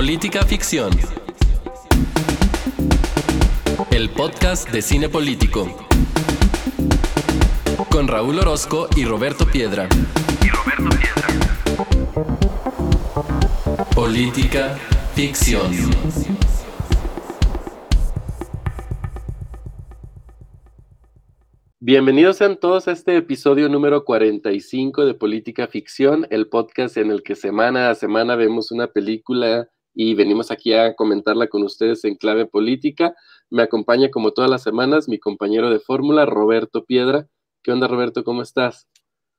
Política Ficción. El podcast de cine político. Con Raúl Orozco y Roberto Piedra. Y Roberto Piedra. Política Ficción. Bienvenidos sean todos a este episodio número 45 de Política Ficción, el podcast en el que semana a semana vemos una película y venimos aquí a comentarla con ustedes en clave política. Me acompaña como todas las semanas mi compañero de fórmula, Roberto Piedra. ¿Qué onda, Roberto? ¿Cómo estás?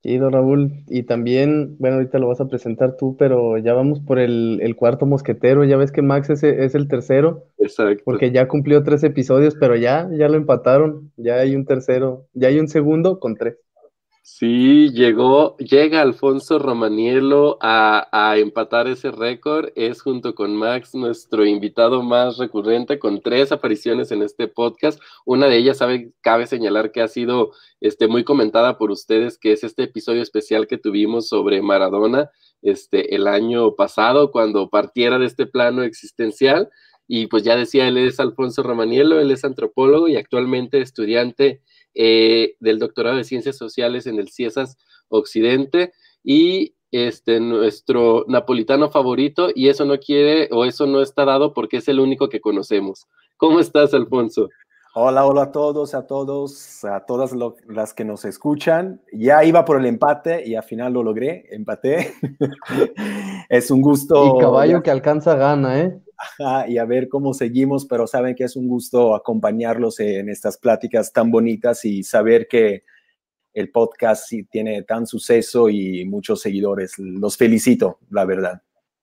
don Raúl. Y también, bueno, ahorita lo vas a presentar tú, pero ya vamos por el, cuarto mosquetero. Ya ves que Max es, es, el tercero. Exacto. Porque ya cumplió tres episodios, pero ya, ya lo empataron. Ya hay un tercero, ya hay un segundo con tres. Sí, llegó, llega Alfonso Romanielo a, empatar ese récord. Es junto con Max nuestro invitado más recurrente con tres apariciones en este podcast. Una de ellas, sabe, cabe señalar que ha sido este, muy comentada por ustedes, que es este episodio especial que tuvimos sobre Maradona este, el año pasado, cuando partiera de este plano existencial. Y pues ya decía, él es Alfonso Romanielo, él es antropólogo y actualmente estudiante eh, del doctorado de Ciencias Sociales en el CIESAS Occidente y este, nuestro napolitano favorito, y eso no quiere o eso no está dado porque es el único que conocemos. ¿Cómo estás, Alfonso? Hola, hola a todos, a todos, a todas las que nos escuchan. Ya iba por el empate y al final lo logré, empaté. es un gusto. Y caballo que alcanza gana, ¿eh? Y a ver cómo seguimos, pero saben que es un gusto acompañarlos en estas pláticas tan bonitas y saber que el podcast tiene tan suceso y muchos seguidores. Los felicito, la verdad.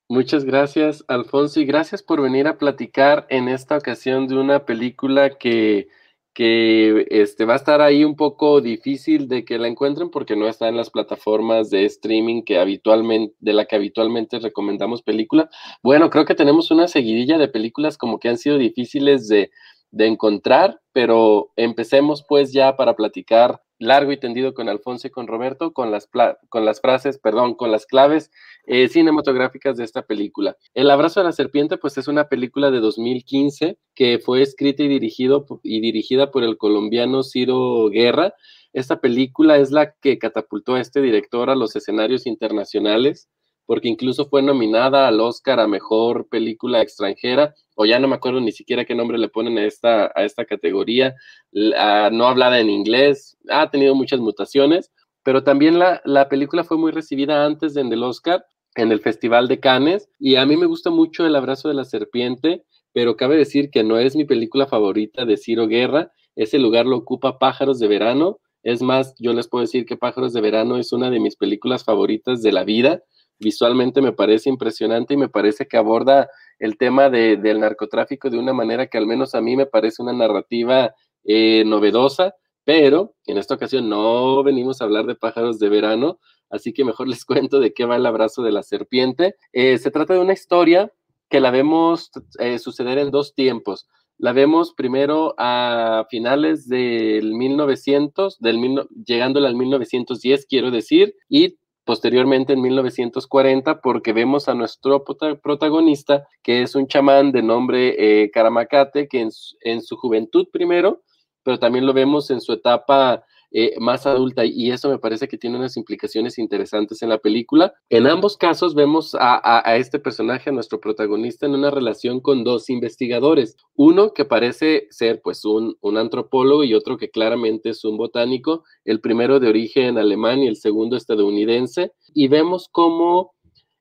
Muchas gracias, Alfonso, y gracias por venir a platicar en esta ocasión de una película que que este, va a estar ahí un poco difícil de que la encuentren porque no está en las plataformas de streaming que habitualmente, de la que habitualmente recomendamos película. Bueno, creo que tenemos una seguidilla de películas como que han sido difíciles de, de encontrar, pero empecemos pues ya para platicar largo y tendido con Alfonso y con Roberto, con las, con las frases, perdón, con las claves eh, cinematográficas de esta película. El abrazo de la serpiente, pues es una película de 2015 que fue escrita y, dirigido, y dirigida por el colombiano Ciro Guerra. Esta película es la que catapultó a este director a los escenarios internacionales porque incluso fue nominada al Oscar a Mejor Película Extranjera, o ya no me acuerdo ni siquiera qué nombre le ponen a esta, a esta categoría, no hablada en inglés, ha tenido muchas mutaciones, pero también la, la película fue muy recibida antes en el Oscar, en el Festival de Cannes, y a mí me gusta mucho El abrazo de la serpiente, pero cabe decir que no es mi película favorita de Ciro Guerra, ese lugar lo ocupa Pájaros de Verano, es más, yo les puedo decir que Pájaros de Verano es una de mis películas favoritas de la vida, visualmente me parece impresionante y me parece que aborda el tema del narcotráfico de una manera que al menos a mí me parece una narrativa eh, novedosa, pero en esta ocasión no venimos a hablar de pájaros de verano, así que mejor les cuento de qué va el abrazo de la serpiente. Eh, se trata de una historia que la vemos eh, suceder en dos tiempos. La vemos primero a finales del 1900, del llegándole al 1910, quiero decir, y posteriormente en 1940 porque vemos a nuestro protagonista que es un chamán de nombre eh, que en, su juventud primero, pero también lo vemos en su etapa eh, más adulta y eso me parece que tiene unas implicaciones interesantes en la película. En ambos casos vemos a, este personaje, a nuestro protagonista, en una relación con dos investigadores. Uno que parece ser pues un, un antropólogo y otro que claramente es un botánico, el primero de origen alemán y el segundo estadounidense. Y vemos cómo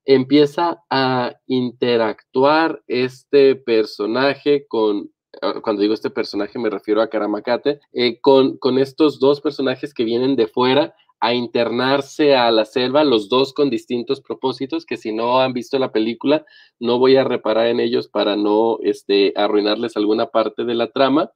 empieza a interactuar este personaje con cuando digo este personaje me refiero a Karamacate, eh, con, con estos dos personajes que vienen de fuera a internarse a la selva, los dos con distintos propósitos, que si no han visto la película, no voy a reparar en ellos para no este, arruinarles alguna parte de la trama.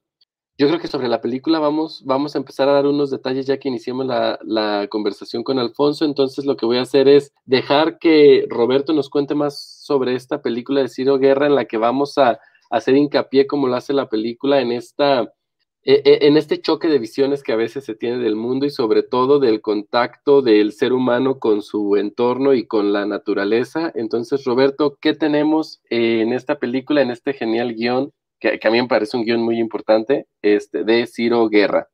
Yo creo que sobre la película vamos, vamos a empezar a dar unos detalles ya que iniciamos la, la conversación con Alfonso, entonces lo que voy a hacer es dejar que Roberto nos cuente más sobre esta película de Ciro Guerra en la que vamos a hacer hincapié como lo hace la película en esta e, e, en este choque de visiones que a veces se tiene del mundo y sobre todo del contacto del ser humano con su entorno y con la naturaleza. Entonces, Roberto, ¿qué tenemos en esta película, en este genial guion, que, a mí me parece un guion muy importante, este, de Ciro Guerra?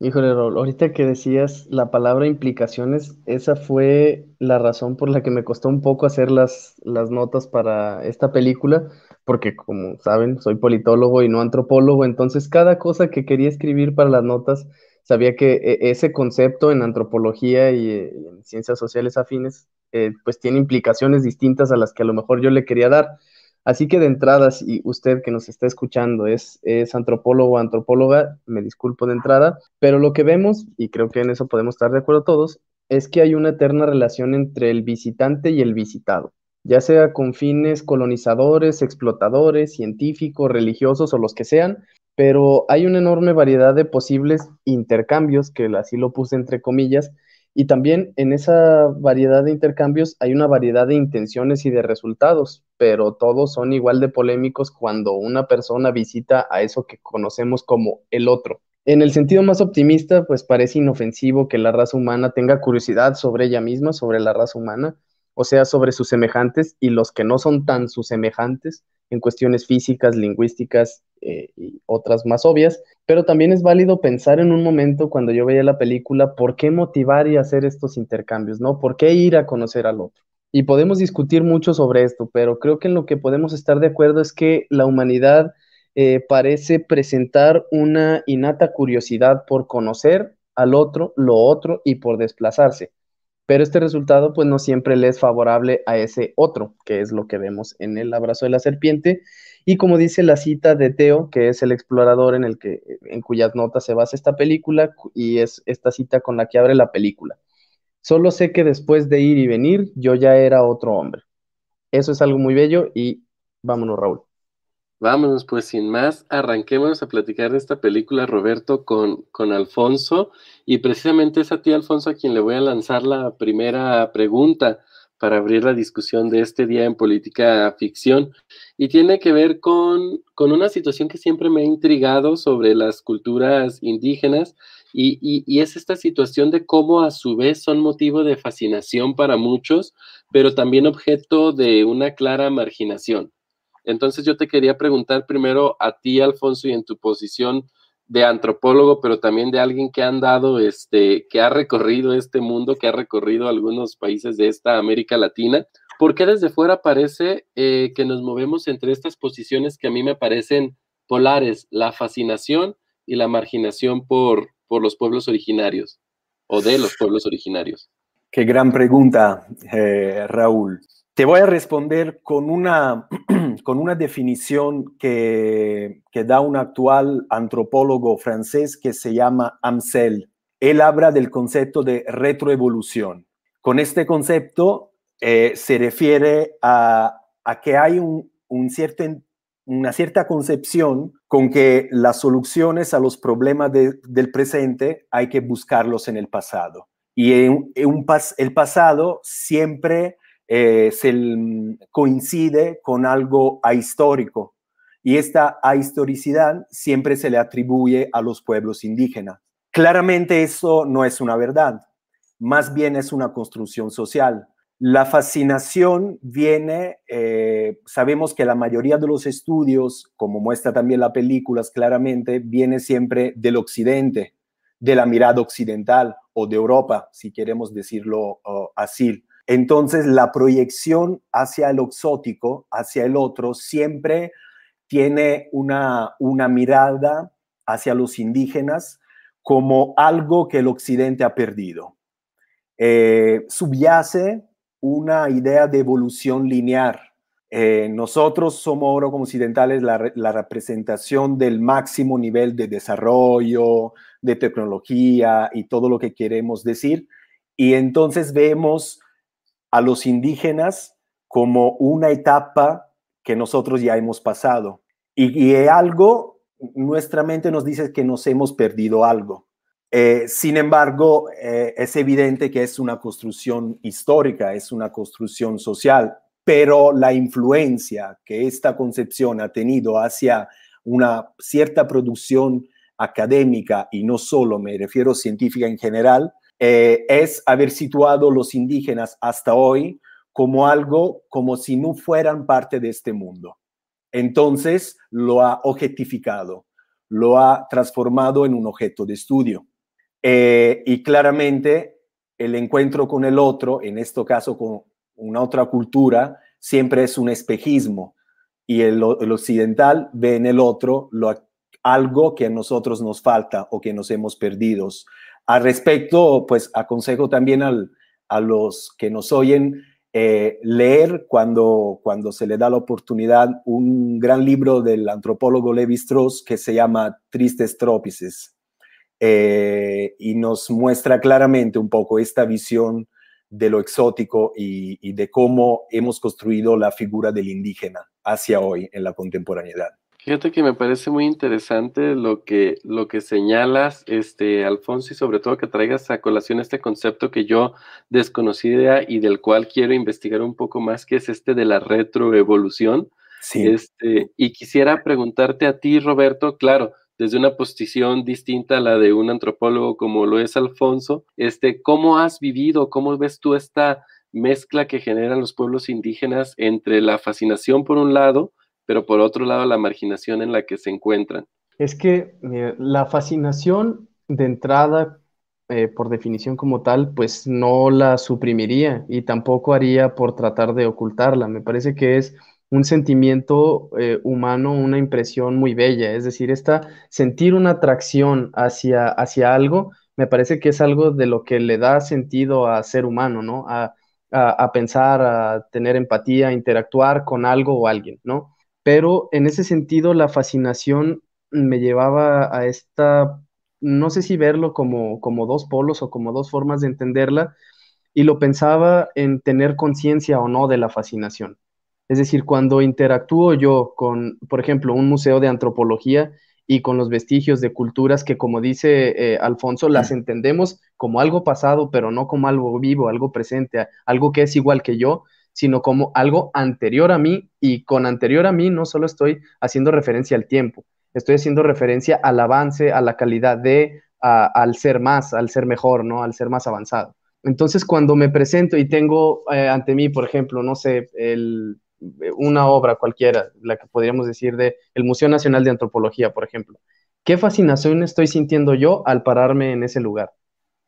Híjole, ahorita que decías la palabra implicaciones, esa fue la razón por la que me costó un poco hacer las, las notas para esta película, porque como saben, soy politólogo y no antropólogo, entonces cada cosa que quería escribir para las notas, sabía que e, ese concepto en antropología y eh, en ciencias sociales afines, eh, pues tiene implicaciones distintas a las que a lo mejor yo le quería dar. Así que de entrada, si usted que nos está escuchando es, es antropólogo o antropóloga, me disculpo de entrada, pero lo que vemos, y creo que en eso podemos estar de acuerdo todos, es que hay una eterna relación entre el visitante y el visitado, ya sea con fines colonizadores, explotadores, científicos, religiosos o los que sean, pero hay una enorme variedad de posibles intercambios, que así lo puse entre comillas, y también en esa variedad de intercambios hay una variedad de intenciones y de resultados, pero todos son igual de polémicos cuando una persona visita a eso que conocemos como el otro. En el sentido más optimista, pues parece inofensivo que la raza humana tenga curiosidad sobre ella misma, sobre la raza humana, o sea, sobre sus semejantes y los que no son tan sus semejantes en cuestiones físicas, lingüísticas eh, y otras más obvias, pero también es válido pensar en un momento cuando yo veía la película, ¿por qué motivar y hacer estos intercambios? ¿No? ¿Por qué ir a conocer al otro? Y podemos discutir mucho sobre esto, pero creo que en lo que podemos estar de acuerdo es que la humanidad eh, parece presentar una innata curiosidad por conocer al otro, lo otro y por desplazarse pero este resultado pues no siempre le es favorable a ese otro, que es lo que vemos en el abrazo de la serpiente. Y como dice la cita de Teo, que es el explorador en, el que, en cuyas notas se basa esta película, y es esta cita con la que abre la película. Solo sé que después de ir y venir, yo ya era otro hombre. Eso es algo muy bello y vámonos, Raúl. Vámonos, pues sin más, arranquémonos a platicar de esta película, Roberto, con, con Alfonso. Y precisamente es a ti, Alfonso, a quien le voy a lanzar la primera pregunta para abrir la discusión de este día en política ficción. Y tiene que ver con, con una situación que siempre me ha intrigado sobre las culturas indígenas. Y, y, y es esta situación de cómo a su vez son motivo de fascinación para muchos, pero también objeto de una clara marginación. Entonces yo te quería preguntar primero a ti, Alfonso, y en tu posición de antropólogo, pero también de alguien que ha andado, este, que ha recorrido este mundo, que ha recorrido algunos países de esta América Latina. ¿Por qué desde fuera parece eh, que nos movemos entre estas posiciones que a mí me parecen polares, la fascinación y la marginación por, por los pueblos originarios o de los pueblos originarios? Qué gran pregunta, eh, Raúl. Te voy a responder con una, con una definición que, que da un actual antropólogo francés que se llama Amsel. Él habla del concepto de retroevolución. Con este concepto eh, se refiere a, a que hay un, un cierto, una cierta concepción con que las soluciones a los problemas del presente hay que buscarlos en el pasado. Y en, en un el pasado siempre eh, se coincide con algo ahistórico y esta ahistoricidad siempre se le atribuye a los pueblos indígenas. Claramente eso no es una verdad, más bien es una construcción social. La fascinación viene, eh, sabemos que la mayoría de los estudios, como muestra también la película claramente, viene siempre del occidente, de la mirada occidental o de Europa, si queremos decirlo oh, así. Entonces, la proyección hacia el exótico, hacia el otro, siempre tiene una, una mirada hacia los indígenas como algo que el occidente ha perdido. Eh, subyace una idea de evolución lineal. Eh, nosotros somos ahora como occidentales la, la, representación del máximo nivel de desarrollo, de tecnología y todo lo que queremos decir. Y entonces vemos a los indígenas como una etapa que nosotros ya hemos pasado. Y, algo, nuestra mente nos dice que nos hemos perdido algo. Eh, sin embargo, eh, es evidente que es una construcción histórica, es una construcción social, pero la influencia que esta concepción ha tenido hacia una cierta producción académica y no solo, me refiero científica en general, eh, es haber situado los indígenas hasta hoy como algo como si no fueran parte de este mundo. Entonces lo ha objetificado, lo ha transformado en un objeto de estudio. Eh, y claramente el encuentro con el otro, en este caso con una otra cultura, siempre es un espejismo. Y el, occidental ve en el otro lo, algo que a nosotros nos falta o que nos hemos perdido. Al respecto, pues aconsejo también a los que nos oyen eh, leer cuando, cuando se le da la oportunidad un gran libro del antropólogo Levi Strauss que se llama Tristes Trópices eh, y nos muestra claramente un poco esta visión de lo exótico y, y de cómo hemos construido la figura del indígena hacia hoy en la contemporaneidad. Fíjate que me parece muy interesante lo que, lo que señalas, este, Alfonso, y sobre todo que traigas a colación este concepto que yo desconocía y del cual quiero investigar un poco más, que es este de la retroevolución. Sí. Este, y quisiera preguntarte a ti, Roberto, claro, desde una posición distinta a la de un antropólogo como lo es Alfonso, este, ¿cómo has vivido, cómo ves tú esta mezcla que generan los pueblos indígenas entre la fascinación por un lado, pero por otro lado la marginación en la que se encuentran. Es que la fascinación de entrada, eh, por definición como tal, pues no la suprimiría y tampoco haría por tratar de ocultarla. Me parece que es un sentimiento eh, humano, una impresión muy bella, es decir, esta sentir una atracción hacia, hacia algo, me parece que es algo de lo que le da sentido a ser humano, ¿no? A, a pensar, a tener empatía, a interactuar con algo o alguien, ¿no? Pero en ese sentido la fascinación me llevaba a esta, no sé si verlo como, como dos polos o como dos formas de entenderla, y lo pensaba en tener conciencia o no de la fascinación. Es decir, cuando interactúo yo con, por ejemplo, un museo de antropología y con los vestigios de culturas que, como dice eh, Alfonso, las entendemos como algo pasado, pero no como algo vivo, algo presente, algo que es igual que yo, sino como algo anterior a mí y con anterior a mí no solo estoy haciendo referencia al tiempo, estoy haciendo referencia al avance, a la calidad de, al ser más, al ser mejor, ¿no? Al ser más avanzado. Entonces, cuando me presento y tengo eh, ante mí, por ejemplo, no sé, una obra cualquiera, la que podríamos decir de el Museo Nacional de Antropología, por ejemplo, ¿qué fascinación estoy sintiendo yo al pararme en ese lugar?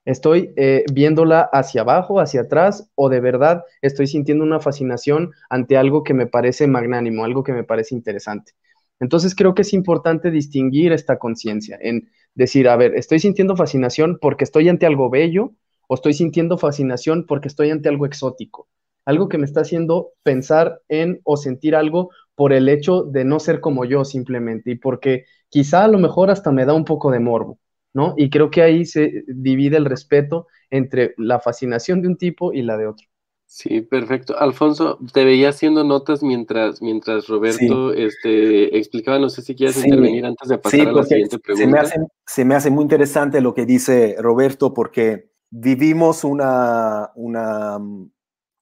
¿Estoy eh, viéndola hacia abajo, hacia atrás, o de verdad estoy sintiendo una fascinación ante algo que me parece magnánimo, algo que me parece interesante? Entonces creo que es importante distinguir esta conciencia en decir, a ver, estoy sintiendo fascinación porque estoy ante algo bello o estoy sintiendo fascinación porque estoy ante algo exótico, algo que me está haciendo pensar en o sentir algo por el hecho de no ser como yo simplemente y porque quizá a lo mejor hasta me da un poco de morbo. ¿No? Y creo que ahí se divide el respeto entre la fascinación de un tipo y la de otro. Sí, perfecto. Alfonso, te veía haciendo notas mientras, mientras Roberto este, explicaba, no sé si quieres intervenir antes de pasar a la siguiente pregunta. Se me, hace, se me hace muy interesante lo que dice Roberto porque vivimos una, una,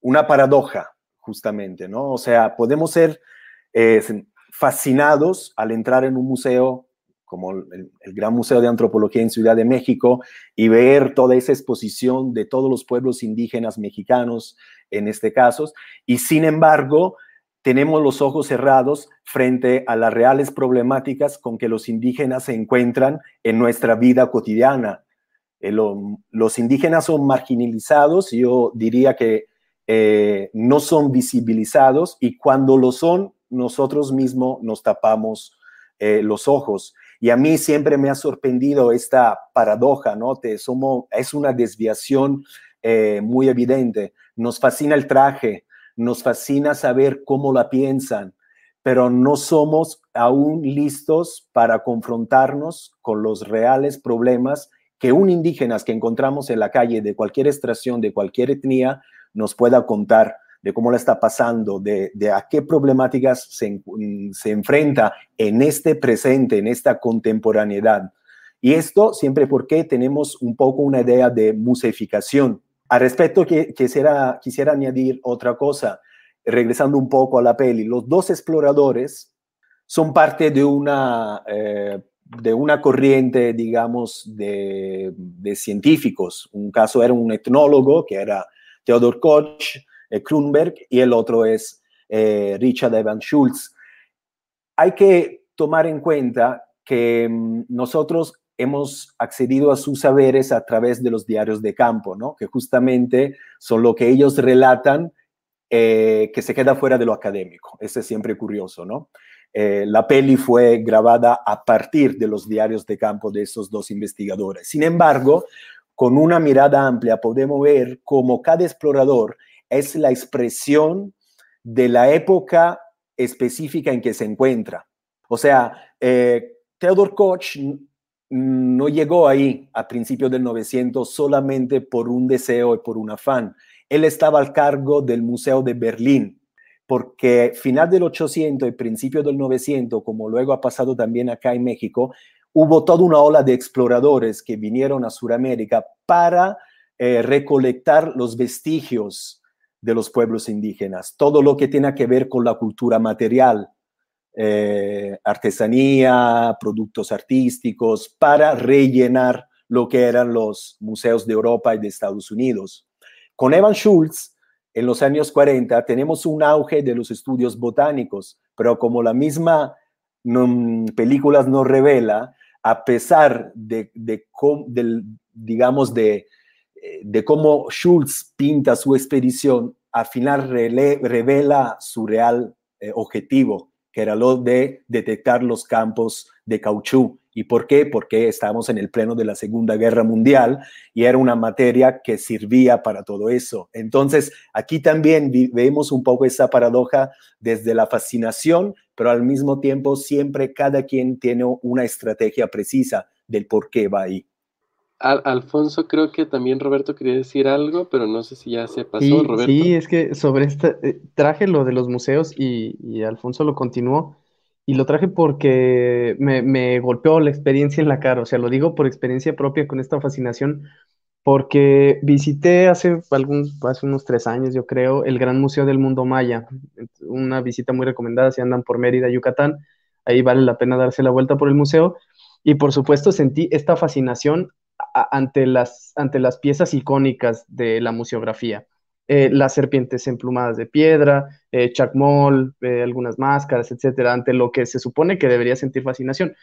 una paradoja, justamente, ¿no? O sea, podemos ser eh, fascinados al entrar en un museo como el, Gran Museo de Antropología en Ciudad de México, y ver toda esa exposición de todos los pueblos indígenas mexicanos, en este caso, y sin embargo, tenemos los ojos cerrados frente a las reales problemáticas con que los indígenas se encuentran en nuestra vida cotidiana. Eh, los indígenas son marginalizados, yo diría que eh, no son visibilizados y cuando lo son, nosotros mismos nos tapamos eh, los ojos. Y a mí siempre me ha sorprendido esta paradoja, ¿no? Te, somos, es una desviación eh, muy evidente. Nos fascina el traje, nos fascina saber cómo la piensan, pero no somos aún listos para confrontarnos con los reales problemas que un indígena que encontramos en la calle de cualquier extracción, de cualquier etnia, nos pueda contar de cómo la está pasando, de, a qué problemáticas se, se, enfrenta en este presente, en esta contemporaneidad. Y esto siempre porque tenemos un poco una idea de museificación. Al respecto, que, quisiera, quisiera añadir otra cosa, regresando un poco a la peli. Los dos exploradores son parte de una, eh, de una corriente, digamos, de, científicos. Un caso era un etnólogo, que era Theodor Koch, Kronberg, y el otro es eh, Richard Evans Schultz. Hay que tomar en cuenta que mm, nosotros hemos accedido a sus saberes a través de los diarios de campo, ¿no? que justamente son lo que ellos relatan eh, que se queda fuera de lo académico. Ese es siempre curioso, ¿no? Eh, la peli fue grabada a partir de los diarios de campo de esos dos investigadores. Sin embargo, con una mirada amplia podemos ver cómo cada explorador es la expresión de la época específica en que se encuentra. O sea, eh, Theodor Koch no llegó ahí a principios del 900 solamente por un deseo y por un afán. Él estaba al cargo del Museo de Berlín, porque final del 800 y principio del 900, como luego ha pasado también acá en México, hubo toda una ola de exploradores que vinieron a Sudamérica para eh, recolectar los vestigios de los pueblos indígenas, todo lo que tiene que ver con la cultura material, eh, artesanía, productos artísticos, para rellenar lo que eran los museos de Europa y de Estados Unidos. Con Evan Schultz, en los años 40 tenemos un auge de los estudios botánicos, pero como la misma película nos revela, a pesar de, digamos, de, eh, de, cómo Schultz pinta su expedición, al final revela su real eh, objetivo, que era lo de detectar los campos de cauchú. ¿Y por qué? Porque estábamos en el pleno de la Segunda Guerra Mundial y era una materia que servía para todo eso. Entonces, aquí también vemos un poco esa paradoja desde la fascinación, pero al mismo tiempo siempre cada quien tiene una estrategia precisa del por qué va ahí. Alfonso, creo que también Roberto quería decir algo, pero no sé si ya se pasó, Roberto. Sí, es que sobre esta, eh, traje lo de los museos y, y Alfonso lo continuó. Y lo traje porque me, golpeó la experiencia en la cara, o sea, lo digo por experiencia propia con esta fascinación, porque visité hace, algún, hace unos tres años, yo creo, el Gran Museo del Mundo Maya, una visita muy recomendada si andan por Mérida, Yucatán, ahí vale la pena darse la vuelta por el museo, y por supuesto sentí esta fascinación ante las, ante las piezas icónicas de la museografía. Eh, las serpientes emplumadas de piedra, eh, chacmol, eh, algunas máscaras, etcétera, ante lo que se supone que debería sentir fascinación.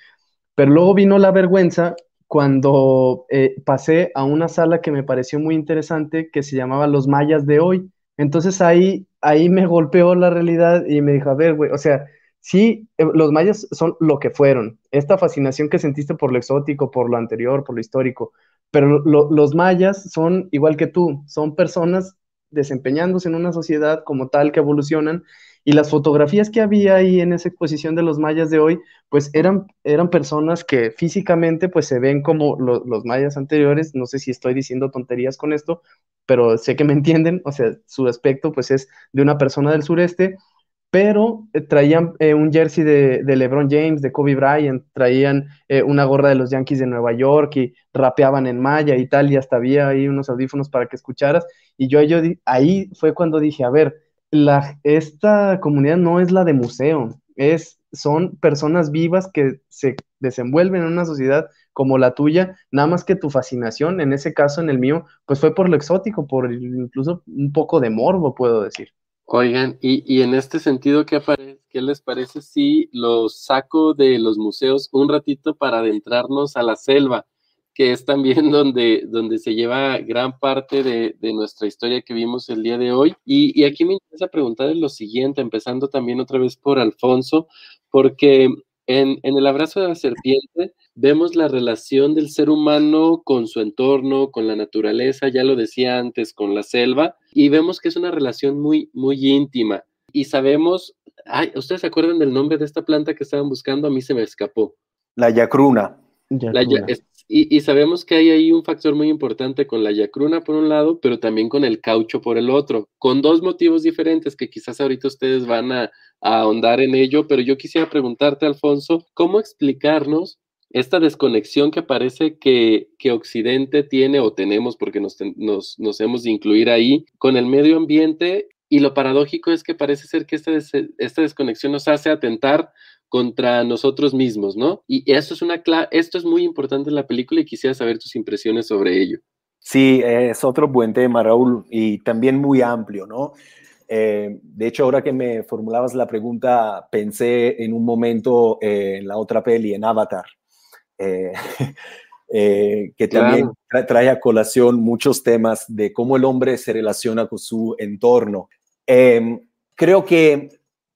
Pero luego vino la vergüenza cuando pasé a una sala que me pareció muy interesante que se llamaba Los Mayas de hoy. Entonces ahí, ahí me golpeó la realidad y me dijo, a ver, güey, o sea, sí, los mayas son lo que fueron. Esta fascinación que sentiste por lo exótico, por lo anterior, por lo histórico, pero los mayas son igual que tú, son personas desempeñándose en una sociedad como tal que evolucionan. Y las fotografías que había ahí en esa exposición de los mayas de hoy, pues eran, eran personas que físicamente pues se ven como los mayas anteriores, no sé si estoy diciendo tonterías con esto, pero sé que me entienden, o sea, su aspecto pues es de una persona del sureste, pero eh, traían eh, un jersey de, LeBron James, de Kobe Bryant, traían eh, una gorra de los Yankees de Nueva York y rapeaban en maya y tal, y hasta había ahí unos audífonos para que escucharas. Y yo, ahí fue cuando dije, a ver, la, esta comunidad no es la de museo, es, son personas vivas que se desenvuelven en una sociedad como la tuya, nada más que tu fascinación, en ese caso, en el mío, pues fue por lo exótico, por incluso un poco de morbo, puedo decir. Oigan, y, en este sentido, ¿qué, ¿qué les parece si los saco de los museos un ratito para adentrarnos a la selva, que es también donde, donde se lleva gran parte de, nuestra historia que vimos el día de hoy? Y, y aquí me interesa preguntarles lo siguiente, empezando también otra vez por Alfonso, porque en, el abrazo de la serpiente vemos la relación del ser humano con su entorno, con la naturaleza, ya lo decía antes, con la selva, y vemos que es una relación muy, muy íntima. Y sabemos, ay, ¿ustedes se acuerdan del nombre de esta planta que estaban buscando? A mí se me escapó. La yacruna. y, sabemos que hay ahí un factor muy importante con la yacruna por un lado, pero también con el caucho por el otro, con dos motivos diferentes que quizás ahorita ustedes van a, a ahondar en ello, pero yo quisiera preguntarte, Alfonso, ¿cómo explicarnos esta desconexión que parece que, que Occidente tiene o tenemos, porque nos, nos, hemos de incluir ahí, con el medio ambiente y lo paradójico es que parece ser que esta, esta desconexión nos hace atentar contra nosotros mismos, ¿no? Y esto es, una esto es muy importante en la película y quisiera saber tus impresiones sobre ello. Sí, es otro buen tema, Raúl, y también muy amplio, ¿no? Eh, de hecho, ahora que me formulabas la pregunta, pensé en un momento eh, en la otra peli, en Avatar, eh, que también trae a colación muchos temas de cómo el hombre se relaciona con su entorno. Em, creo que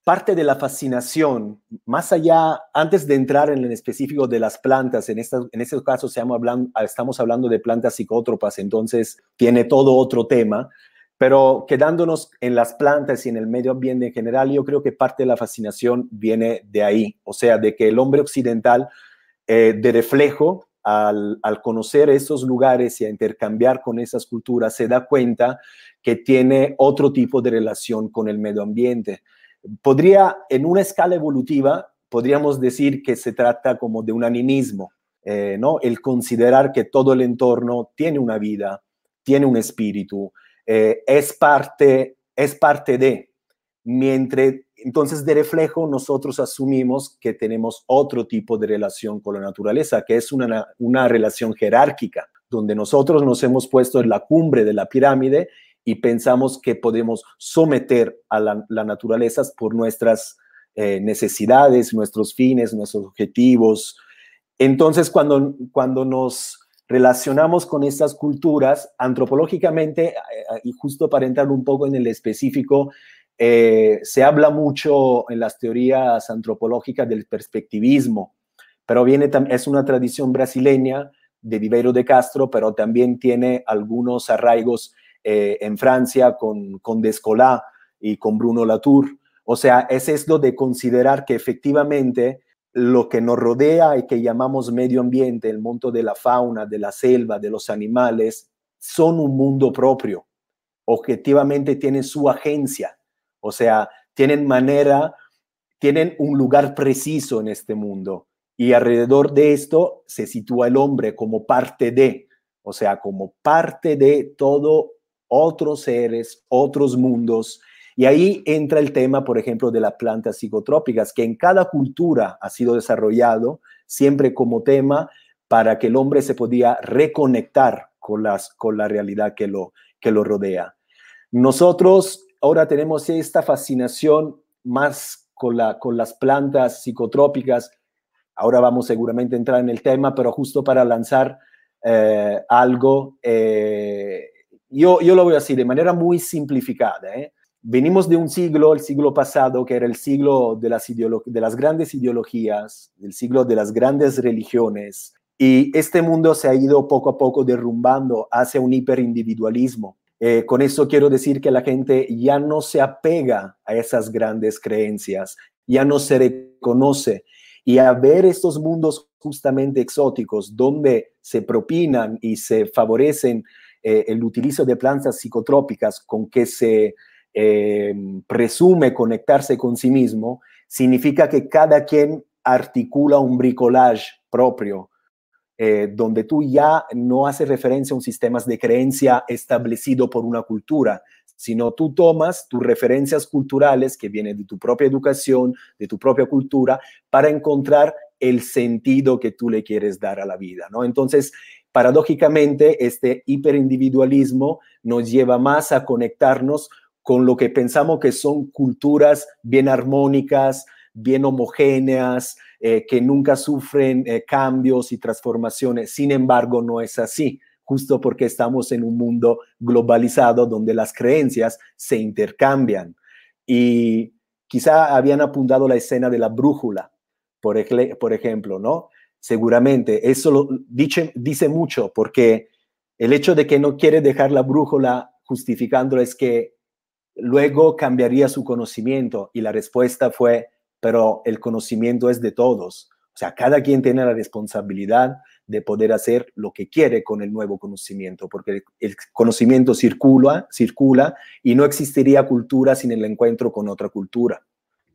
parte de la fascinación, más allá, antes de entrar en el específico de las plantas, en, esta, en este caso estamos hablando, estamos hablando de plantas psicótropas, entonces tiene todo otro tema, pero quedándonos en las plantas y en el medio ambiente en general, yo creo que parte de la fascinación viene de ahí, o sea, de que el hombre occidental, eh, de reflejo, al, al, conocer esos lugares y a intercambiar con esas culturas, se da cuenta que tiene otro tipo de relación con el medio ambiente podría, en una escala evolutiva, podríamos decir que se trata como de un animismo, eh, ¿no? El considerar que todo el entorno tiene una vida, tiene un espíritu, eh, es, parte, es parte de. Mientras, entonces, de reflejo, nosotros asumimos que tenemos otro tipo de relación con la naturaleza, que es una, una relación jerárquica, donde nosotros nos hemos puesto en la cumbre de la pirámide y pensamos que podemos someter a la, naturaleza por nuestras eh, necesidades, nuestros fines, nuestros objetivos. Entonces, cuando, cuando nos relacionamos con estas culturas, antropológicamente, eh, y justo para entrar un poco en el específico, eh, se habla mucho en las teorías antropológicas del perspectivismo, pero viene, es una tradición brasileña de Viveiro de Castro, pero también tiene algunos arraigos eh, en Francia con, con Descola y con Bruno Latour. O sea, es esto de considerar que efectivamente lo que nos rodea y que llamamos medio ambiente, el mundo de la fauna, de la selva, de los animales, son un mundo propio. Objetivamente tienen su agencia, o sea, tienen manera, tienen un lugar preciso en este mundo. Y alrededor de esto se sitúa el hombre como parte de, o sea, como parte de todo otros seres, otros mundos. Y ahí entra el tema, por ejemplo, de las plantas psicotrópicas, que en cada cultura ha sido desarrollado siempre como tema para que el hombre se podía reconectar con, las, con la realidad que lo, que lo rodea. Nosotros ahora tenemos esta fascinación más con, la, con las plantas psicotrópicas. Ahora vamos seguramente a entrar en el tema, pero justo para lanzar eh, algo, eh, yo, lo voy a decir de manera muy simplificada. ¿eh? Venimos de un siglo, el siglo pasado, que era el siglo de las grandes ideologías, el siglo de las grandes religiones, y este mundo se ha ido poco a poco derrumbando hacia un hiperindividualismo. Eh, con eso quiero decir que la gente ya no se apega a esas grandes creencias, ya no se reconoce. Y a ver estos mundos justamente exóticos, donde se propinan y se favorecen eh, el utilizo de plantas psicotrópicas con que se eh, presume conectarse con sí mismo, significa que cada quien articula un bricolage propio, eh, donde tú ya no haces referencia a un sistema de creencia establecido por una cultura, sino tú tomas tus referencias culturales que vienen de tu propia educación, de tu propia cultura, para encontrar el sentido que tú le quieres dar a la vida, ¿no? Entonces, paradójicamente, este hiperindividualismo nos lleva más a conectarnos con lo que pensamos que son culturas bien armónicas, bien homogéneas, eh, que nunca sufren eh, cambios y transformaciones. Sin embargo, no es así, justo porque estamos en un mundo globalizado donde las creencias se intercambian. Y quizá habían apuntado la escena de la brújula, por, ejemplo, ¿no? seguramente. Eso dice, mucho porque el hecho de que no quiere dejar la brújula justificándolo es que luego cambiaría su conocimiento y la respuesta fue, pero el conocimiento es de todos. O sea, cada quien tiene la responsabilidad de poder hacer lo que quiere con el nuevo conocimiento, porque el conocimiento circula, circula y no existiría cultura sin el encuentro con otra cultura.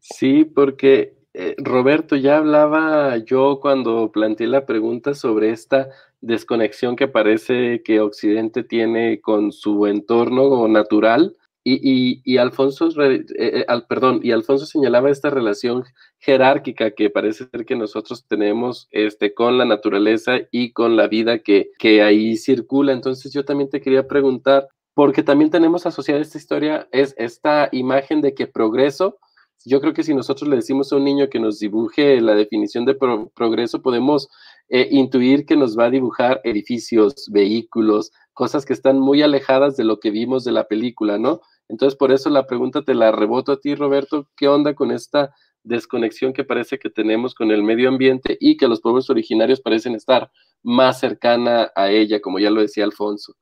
Sí, porque eh, Roberto, ya hablaba yo cuando planteé la pregunta sobre esta desconexión que parece que Occidente tiene con su entorno natural Y, Alfonso, eh, eh, perdón, y Alfonso señalaba esta relación jerárquica que parece ser que nosotros tenemos este, con la naturaleza y con la vida que, que ahí circula. Entonces yo también te quería preguntar, porque también tenemos asociada esta historia, es esta imagen de que progreso, yo creo que si nosotros le decimos a un niño que nos dibuje la definición de progreso, podemos eh, intuir que nos va a dibujar edificios, vehículos, cosas que están muy alejadas de lo que vimos de la película, ¿no? Entonces, por eso la pregunta te la reboto a ti, Roberto, ¿qué onda con esta desconexión que parece que tenemos con el medio ambiente y que los pueblos originarios parecen estar más cercana a ella, como ya lo decía Alfonso?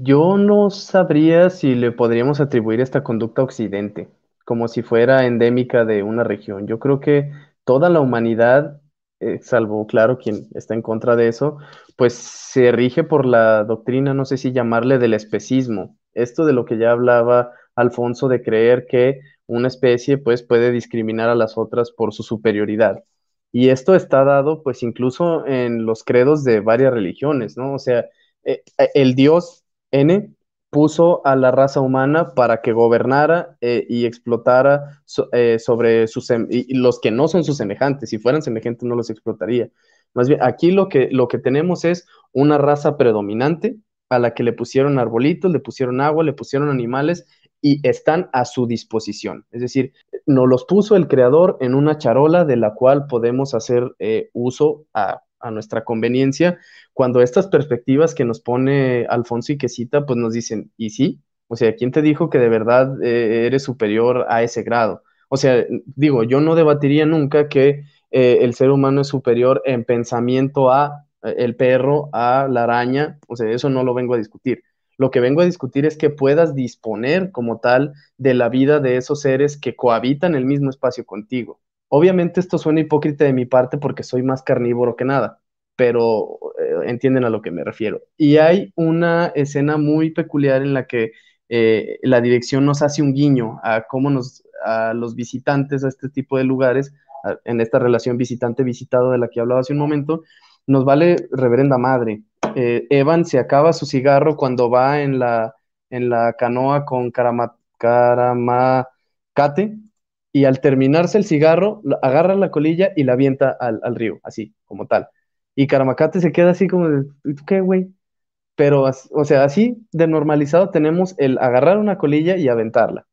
Yo no sabría si le podríamos atribuir esta conducta a Occidente, como si fuera endémica de una región. Yo creo que toda la humanidad, eh, salvo, claro, quien está en contra de eso, pues se rige por la doctrina, no sé si llamarle del especismo. Esto de lo que ya hablaba Alfonso, de creer que una especie pues puede discriminar a las otras por su superioridad. Y esto está dado pues incluso en los credos de varias religiones, ¿no? O sea, eh, eh, el dios N puso a la raza humana para que gobernara eh, y explotara sobre sus, los que no son sus semejantes. Si fueran semejantes no los explotaría. Más bien, aquí lo que, lo que tenemos es una raza predominante a la que le pusieron arbolitos, le pusieron agua, le pusieron animales y están a su disposición. Es decir, nos los puso el creador en una charola de la cual podemos hacer eh, uso a, nuestra conveniencia, cuando estas perspectivas que nos pone Alfonso y que cita, pues nos dicen, ¿y sí? O sea, ¿quién te dijo que de verdad eh, eres superior a ese grado? O sea, digo, yo no debatiría nunca que eh, el ser humano es superior en pensamiento a el perro, a la araña, o sea, eso no lo vengo a discutir lo que vengo a discutir es que puedas disponer como tal de la vida de esos seres que cohabitan el mismo espacio contigo. Obviamente esto suena hipócrita de mi parte porque soy más carnívoro que nada, pero eh, entienden a lo que me refiero. Y hay una escena muy peculiar en la que eh, la dirección nos hace un guiño a cómo nos, a los visitantes a este tipo de lugares, en esta relación visitante-visitado de la que hablaba hace un momento, nos vale reverenda madre. Eh, Evan se acaba su cigarro cuando va en la, en la canoa con Caramacate y al terminarse el cigarro agarra la colilla y la avienta al, río, así, como tal. Y Caramacate se queda así como, ¿tú qué, güey? Pero, o sea, así de normalizado tenemos el agarrar una colilla y aventarla.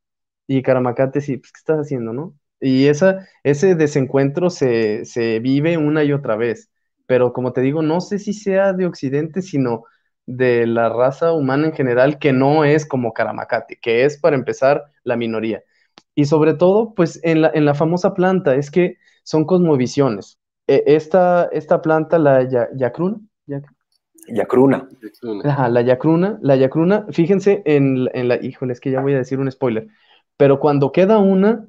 Y Caramacate, sí, pues, ¿qué estás haciendo, no? Y esa, ese desencuentro se, se vive una y otra vez pero como te digo, no sé si sea de Occidente, sino de la raza humana en general, que no es como Karamacate, que es para empezar la minoría. Y sobre todo, pues en la, en la famosa planta, es que son cosmovisiones. E, esta, esta planta, la yacruna, yacruna. Ajá, la yacruna, la yacruna, fíjense en, en, la, híjole, es que ya voy a decir un spoiler, pero cuando queda una,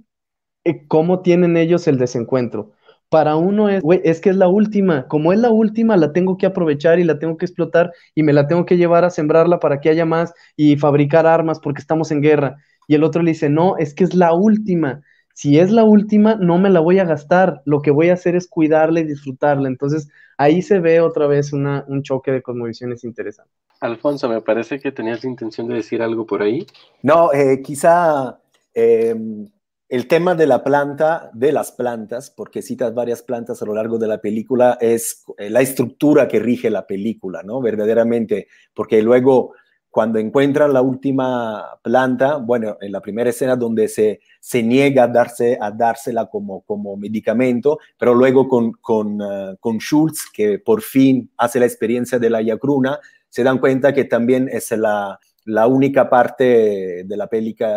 eh, ¿cómo tienen ellos el desencuentro? Para uno es, güey, es que es la última. Como es la última, la tengo que aprovechar y la tengo que explotar y me la tengo que llevar a sembrarla para que haya más y fabricar armas porque estamos en guerra. Y el otro le dice, no, es que es la última. Si es la última, no me la voy a gastar. Lo que voy a hacer es cuidarla y disfrutarla. Entonces, ahí se ve otra vez una, un choque de cosmovisiones interesante. Alfonso, me parece que tenías la intención de decir algo por ahí. No, eh, quizá em, el tema de la planta, de las plantas, porque citas varias plantas a lo largo de la película, es eh, la estructura que rige la película, ¿no? Verdaderamente, porque luego cuando encuentran la última planta, bueno, en la primera escena donde se, se niega a, darse, a dársela como, como medicamento, pero luego con, con, uh, con Schultz, que por fin hace la experiencia de la yacruna, se dan cuenta que también es la, la única parte de la,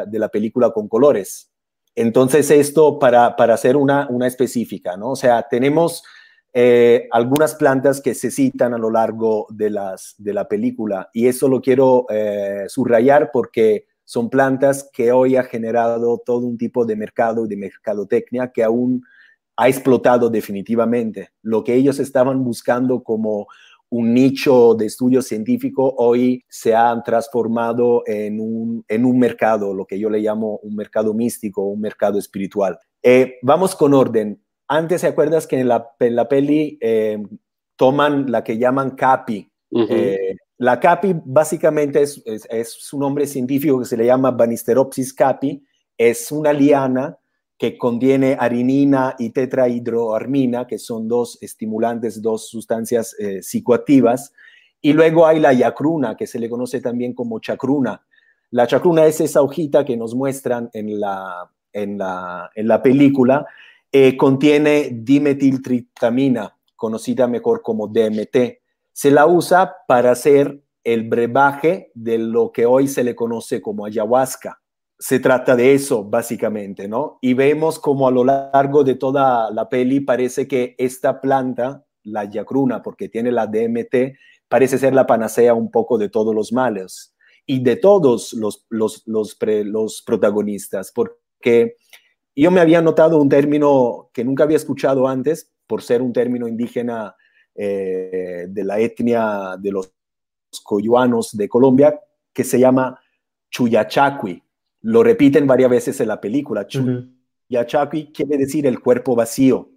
de la película con colores, entonces, esto para, hacer una, específica, ¿no? O sea, tenemos eh, algunas plantas que se citan a lo largo de, las, de la película y eso lo quiero eh, subrayar porque son plantas que hoy ha generado todo un tipo de mercado y de mercadotecnia que aún ha explotado definitivamente. Lo que ellos estaban buscando como un nicho de estudio científico hoy se ha transformado en un, en un mercado, lo que yo le llamo un mercado místico, un mercado espiritual. Eh, vamos con orden. Antes, ¿se acuerdas que en la, en la peli eh, toman la que llaman CAPI? Eh, La capi básicamente es, es, un nombre científico que se le llama Banisteropsis capi, es una liana que contiene arinina y tetrahidroarmina, que son dos estimulantes, dos sustancias eh, psicoactivas. Y luego hay la yacruna, que se le conoce también como chacruna. La chacruna es esa hojita que nos muestran en la, en la, en la película, eh, contiene dimetiltriptamina, conocida mejor como DMT. Se la usa para hacer el brebaje de lo que hoy se le conoce como ayahuasca. Se trata de eso, básicamente, ¿no? Y vemos como a lo largo de toda la peli parece que esta planta, la yacruna, porque tiene la DMT, parece ser la panacea un poco de todos los males y de todos los, los, los, los protagonistas, porque yo me había notado un término que nunca había escuchado antes, por ser un término indígena eh, de la etnia de los coyuanos de Colombia, que se llama Chuyachacui. Lo repiten varias veces en la película. Chuyachacui quiere decir el cuerpo vacío,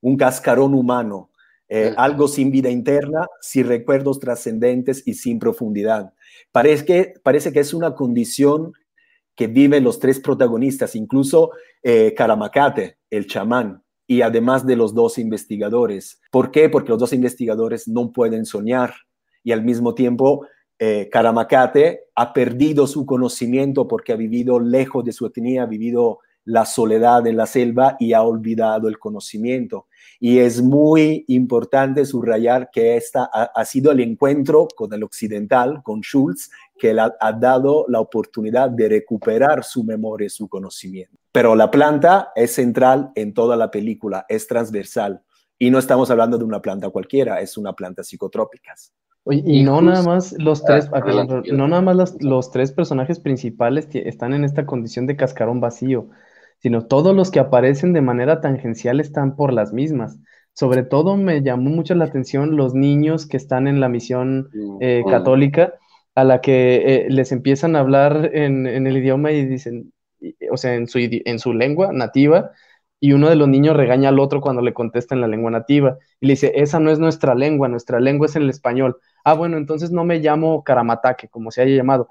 un cascarón humano, eh, algo sin vida interna, sin recuerdos trascendentes y sin profundidad. Parece que, parece que es una condición que viven los tres protagonistas, incluso eh, Karamacate, el chamán, y además de los dos investigadores. ¿Por qué? Porque los dos investigadores no pueden soñar y al mismo tiempo eh, ha perdido su conocimiento porque ha vivido lejos de su etnia, ha vivido la soledad en la selva y ha olvidado el conocimiento. Y es muy importante subrayar que esta ha, sido el encuentro con el occidental, con Schultz, que le ha, dado la oportunidad de recuperar su memoria y su conocimiento. Pero la planta es central en toda la película, es transversal. Y no estamos hablando de una planta cualquiera, es una planta psicotrópica. Y, no nada más los tres, ah, no nada más los tres personajes principales están en esta condición de cascarón vacío sino todos los que aparecen de manera tangencial están por las mismas. Sobre todo me llamó mucho la atención los niños que están en la misión eh, católica, a la que eh, les empiezan a hablar en, el idioma y dicen, o sea, en su, en su lengua nativa, y uno de los niños regaña al otro cuando le contesta en la lengua nativa y le dice, esa no es nuestra lengua, nuestra lengua es el español. Ah, bueno, entonces no me llamo Karamataque, como se haya llamado.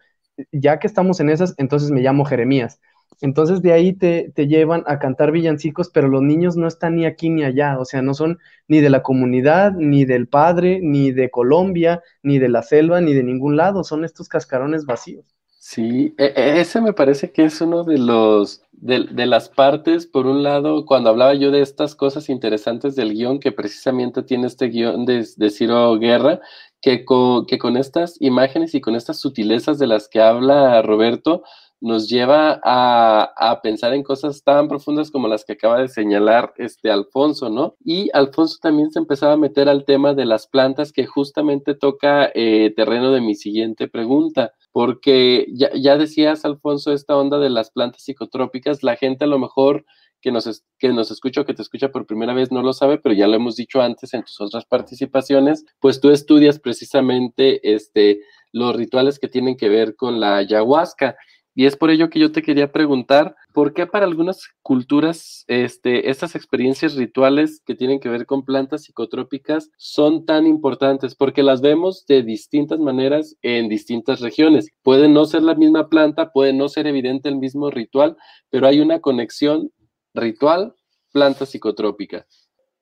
Ya que estamos en esas, entonces me llamo Jeremías. Entonces de ahí te, llevan a cantar villancicos, pero los niños no están ni aquí ni allá, o sea, no son ni de la comunidad, ni del padre, ni de Colombia, ni de la selva, ni de ningún lado, son estos cascarones vacíos. Sí, e, e, ese me parece que es uno de los de, las partes, por un lado, cuando hablaba yo de estas cosas interesantes del guion, que precisamente tiene este guion de, de Ciro Guerra, que que con estas imágenes y con estas sutilezas de las que habla Roberto, nos lleva a, pensar en cosas tan profundas como las que acaba de señalar este Alfonso, ¿no? Y Alfonso también se empezaba a meter al tema de las plantas que justamente toca eh, terreno de mi siguiente pregunta, porque ya, ya decías, Alfonso, esta onda de las plantas psicotrópicas, la gente a lo mejor que nos, que nos escucha o que te escucha por primera vez no lo sabe, pero ya lo hemos dicho antes en tus otras participaciones, pues tú estudias precisamente este, los rituales que tienen que ver con la ayahuasca. Y es por ello que yo te quería preguntar, ¿por qué para algunas culturas este, estas experiencias rituales que tienen que ver con plantas psicotrópicas son tan importantes? Porque las vemos de distintas maneras en distintas regiones. Puede no ser la misma planta, puede no ser evidente el mismo ritual, pero hay una conexión ritual, planta psicotrópica.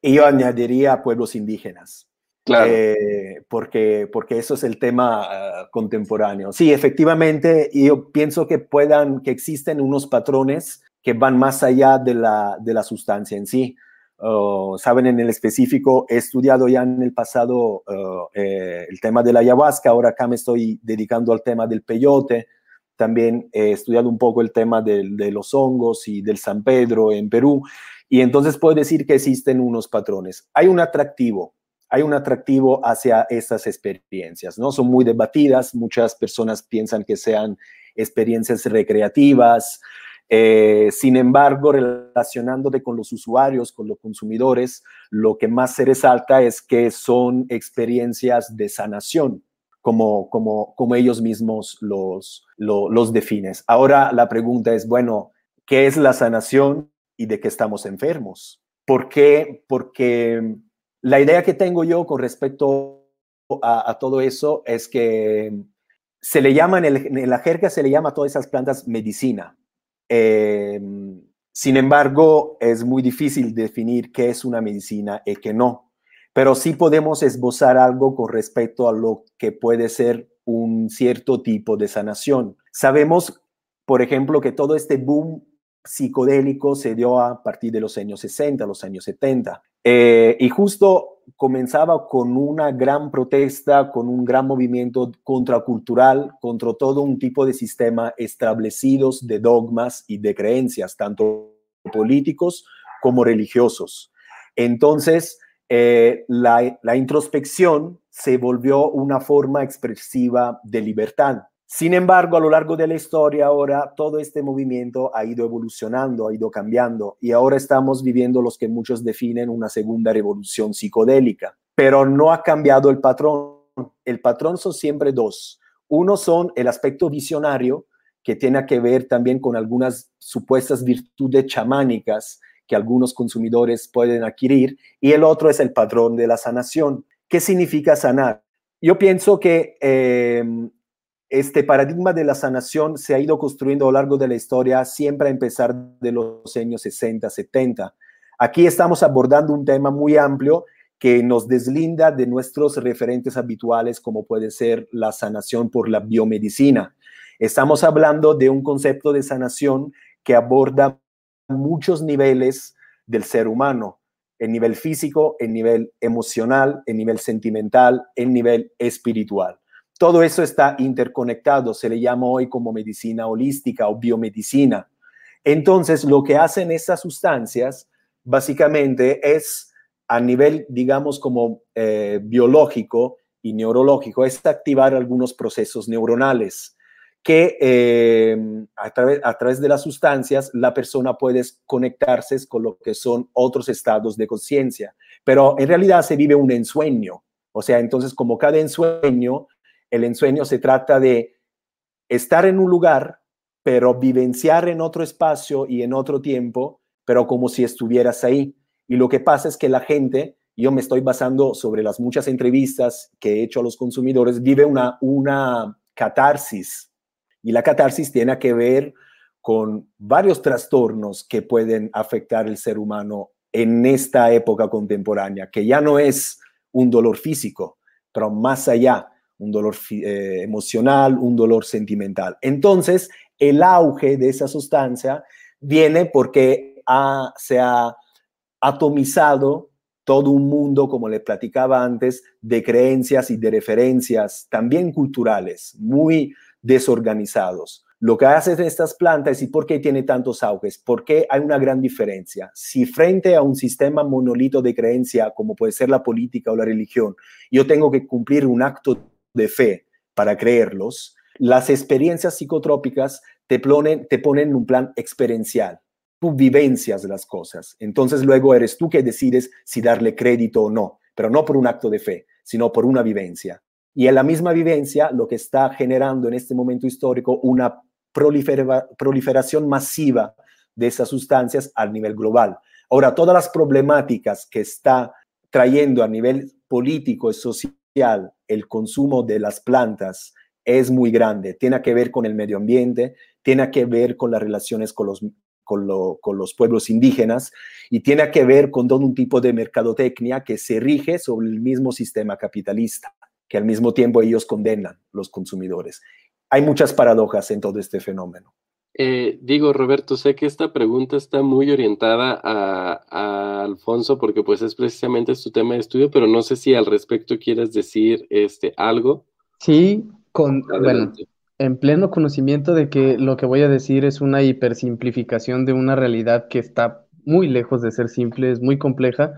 Y yo añadiría pueblos indígenas. Claro. Eh, porque, porque eso es el tema ah, contemporáneo. Sí, efectivamente, yo pienso que puedan, que existen unos patrones que van más allá de la, de la sustancia en sí. Oh, saben, en el específico, he estudiado ya en el pasado oh, eh, el tema de la ayahuasca, ahora acá me estoy dedicando al tema del peyote, también he estudiado un poco el tema de los hongos y del San Pedro en Perú, y entonces puedo decir que existen unos patrones. Hay un atractivo, hay un atractivo hacia estas experiencias, ¿no? Son muy debatidas, muchas personas piensan que sean experiencias recreativas, eh, sin embargo, relacionándote con los usuarios, con los consumidores, lo que más se resalta es que son experiencias de sanación, como, como, como ellos mismos los, los definen. Ahora la pregunta es, bueno, ¿qué es la sanación y de qué estamos enfermos? ¿Por qué? Porque la idea que tengo yo con respecto a, todo eso es que se le llama, en, la jerga se le llama a todas esas plantas medicina. Em, sin embargo, es muy difícil definir qué es una medicina y qué no, pero sí podemos esbozar algo con respecto a lo que puede ser un cierto tipo de sanación. Sabemos, por ejemplo, que todo este boom psicodélico se dio a partir de los años 60, los años 70. Eh, y justo comenzaba con una gran protesta, con un gran movimiento contracultural contra todo un tipo de sistema establecidos de dogmas y de creencias, tanto políticos como religiosos. Entonces, eh, la, la introspección se volvió una forma expresiva de libertad. Sin embargo, a lo largo de la historia ahora todo este movimiento ha ido evolucionando, ha ido cambiando y ahora estamos viviendo los que muchos definen una segunda revolución psicodélica, pero no ha cambiado el patrón. El patrón son siempre dos. Uno son el aspecto visionario, que tiene que ver también con algunas supuestas virtudes chamánicas que algunos consumidores pueden adquirir, y el otro es el patrón de la sanación. ¿Qué significa sanar? Yo pienso que eh, este paradigma de la sanación se ha ido construyendo a lo largo de la historia, siempre a empezar de los años 60, 70. Aquí estamos abordando un tema muy amplio que nos deslinda de nuestros referentes habituales, como puede ser la sanación por la biomedicina. Estamos hablando de un concepto de sanación que aborda muchos niveles del ser humano, el nivel físico, el nivel emocional, el nivel sentimental, el nivel espiritual. Todo eso está interconectado, se le llama hoy como medicina holística o biomedicina. Entonces, lo que hacen esas sustancias básicamente es a nivel, digamos, como eh, biológico y neurológico, es activar algunos procesos neuronales que eh, a, través, a través de las sustancias la persona puede conectarse con lo que son otros estados de conciencia, pero en realidad se vive un ensueño. O sea, entonces como cada ensueño el ensueño se trata de estar en un lugar, pero vivenciar en otro espacio y en otro tiempo, pero como si estuvieras ahí. Y lo que pasa es que la gente, yo me estoy basando sobre las muchas entrevistas que he hecho a los consumidores, vive una, una catarsis. Y la catarsis tiene que ver con varios trastornos que pueden afectar el ser humano en esta época contemporánea, que ya no es un dolor físico, pero más allá, un dolor eh, emocional, un dolor sentimental. Entonces, el auge de esa sustancia viene porque se ha atomizado todo un mundo, como le platicaba antes, de creencias y de referencias, también culturales, muy desorganizados. Lo que hacen estas plantas y por qué tiene tantos auges, porque hay una gran diferencia. Si frente a un sistema monolito de creencia, como puede ser la política o la religión, yo tengo que cumplir un acto de fe para creerlos, las experiencias psicotrópicas te ponen, te ponen en un plan experiencial. Tú vivencias las cosas. Entonces luego eres tú que decides si darle crédito o no, pero no por un acto de fe, sino por una vivencia. Y en la misma vivencia, lo que está generando en este momento histórico una proliferación masiva de esas sustancias a nivel global. Ahora, todas las problemáticas que está trayendo a nivel político y social el consumo de las plantas es muy grande. Tiene que ver con el medio ambiente, tiene que ver con las relaciones con los, con, los pueblos indígenas y tiene que ver con todo un tipo de mercadotecnia que se rige sobre el mismo sistema capitalista, que al mismo tiempo ellos condenan los consumidores. Hay muchas paradojas en todo este fenómeno. Eh, digo, Roberto, sé que esta pregunta está muy orientada a, Alfonso porque pues es precisamente su tema de estudio, pero no sé si al respecto quieres decir este, algo. Sí, con, bueno, en pleno conocimiento de que lo que voy a decir es una hipersimplificación de una realidad que está muy lejos de ser simple, es muy compleja,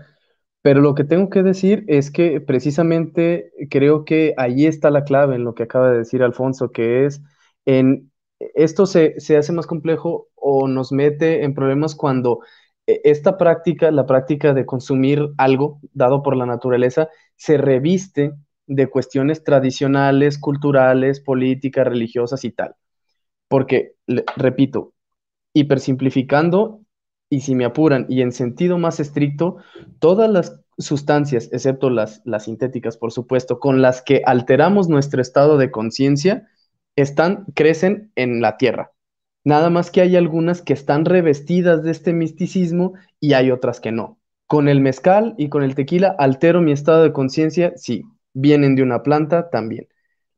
pero lo que tengo que decir es que precisamente creo que ahí está la clave en lo que acaba de decir Alfonso, que es en esto se, hace más complejo o nos mete en problemas cuando eh, esta práctica, la práctica de consumir algo dado por la naturaleza, se reviste de cuestiones tradicionales, culturales, políticas, religiosas y tal. Porque, repito, hipersimplificando, y si me apuran, y en sentido más estricto, todas las sustancias, excepto las, las sintéticas, por supuesto, con las que alteramos nuestro estado de conciencia, están, crecen en la tierra. Nada más que hay algunas que están revestidas de este misticismo y hay otras que no. Con el mezcal y con el tequila altero mi estado de conciencia, sí. Vienen de una planta también.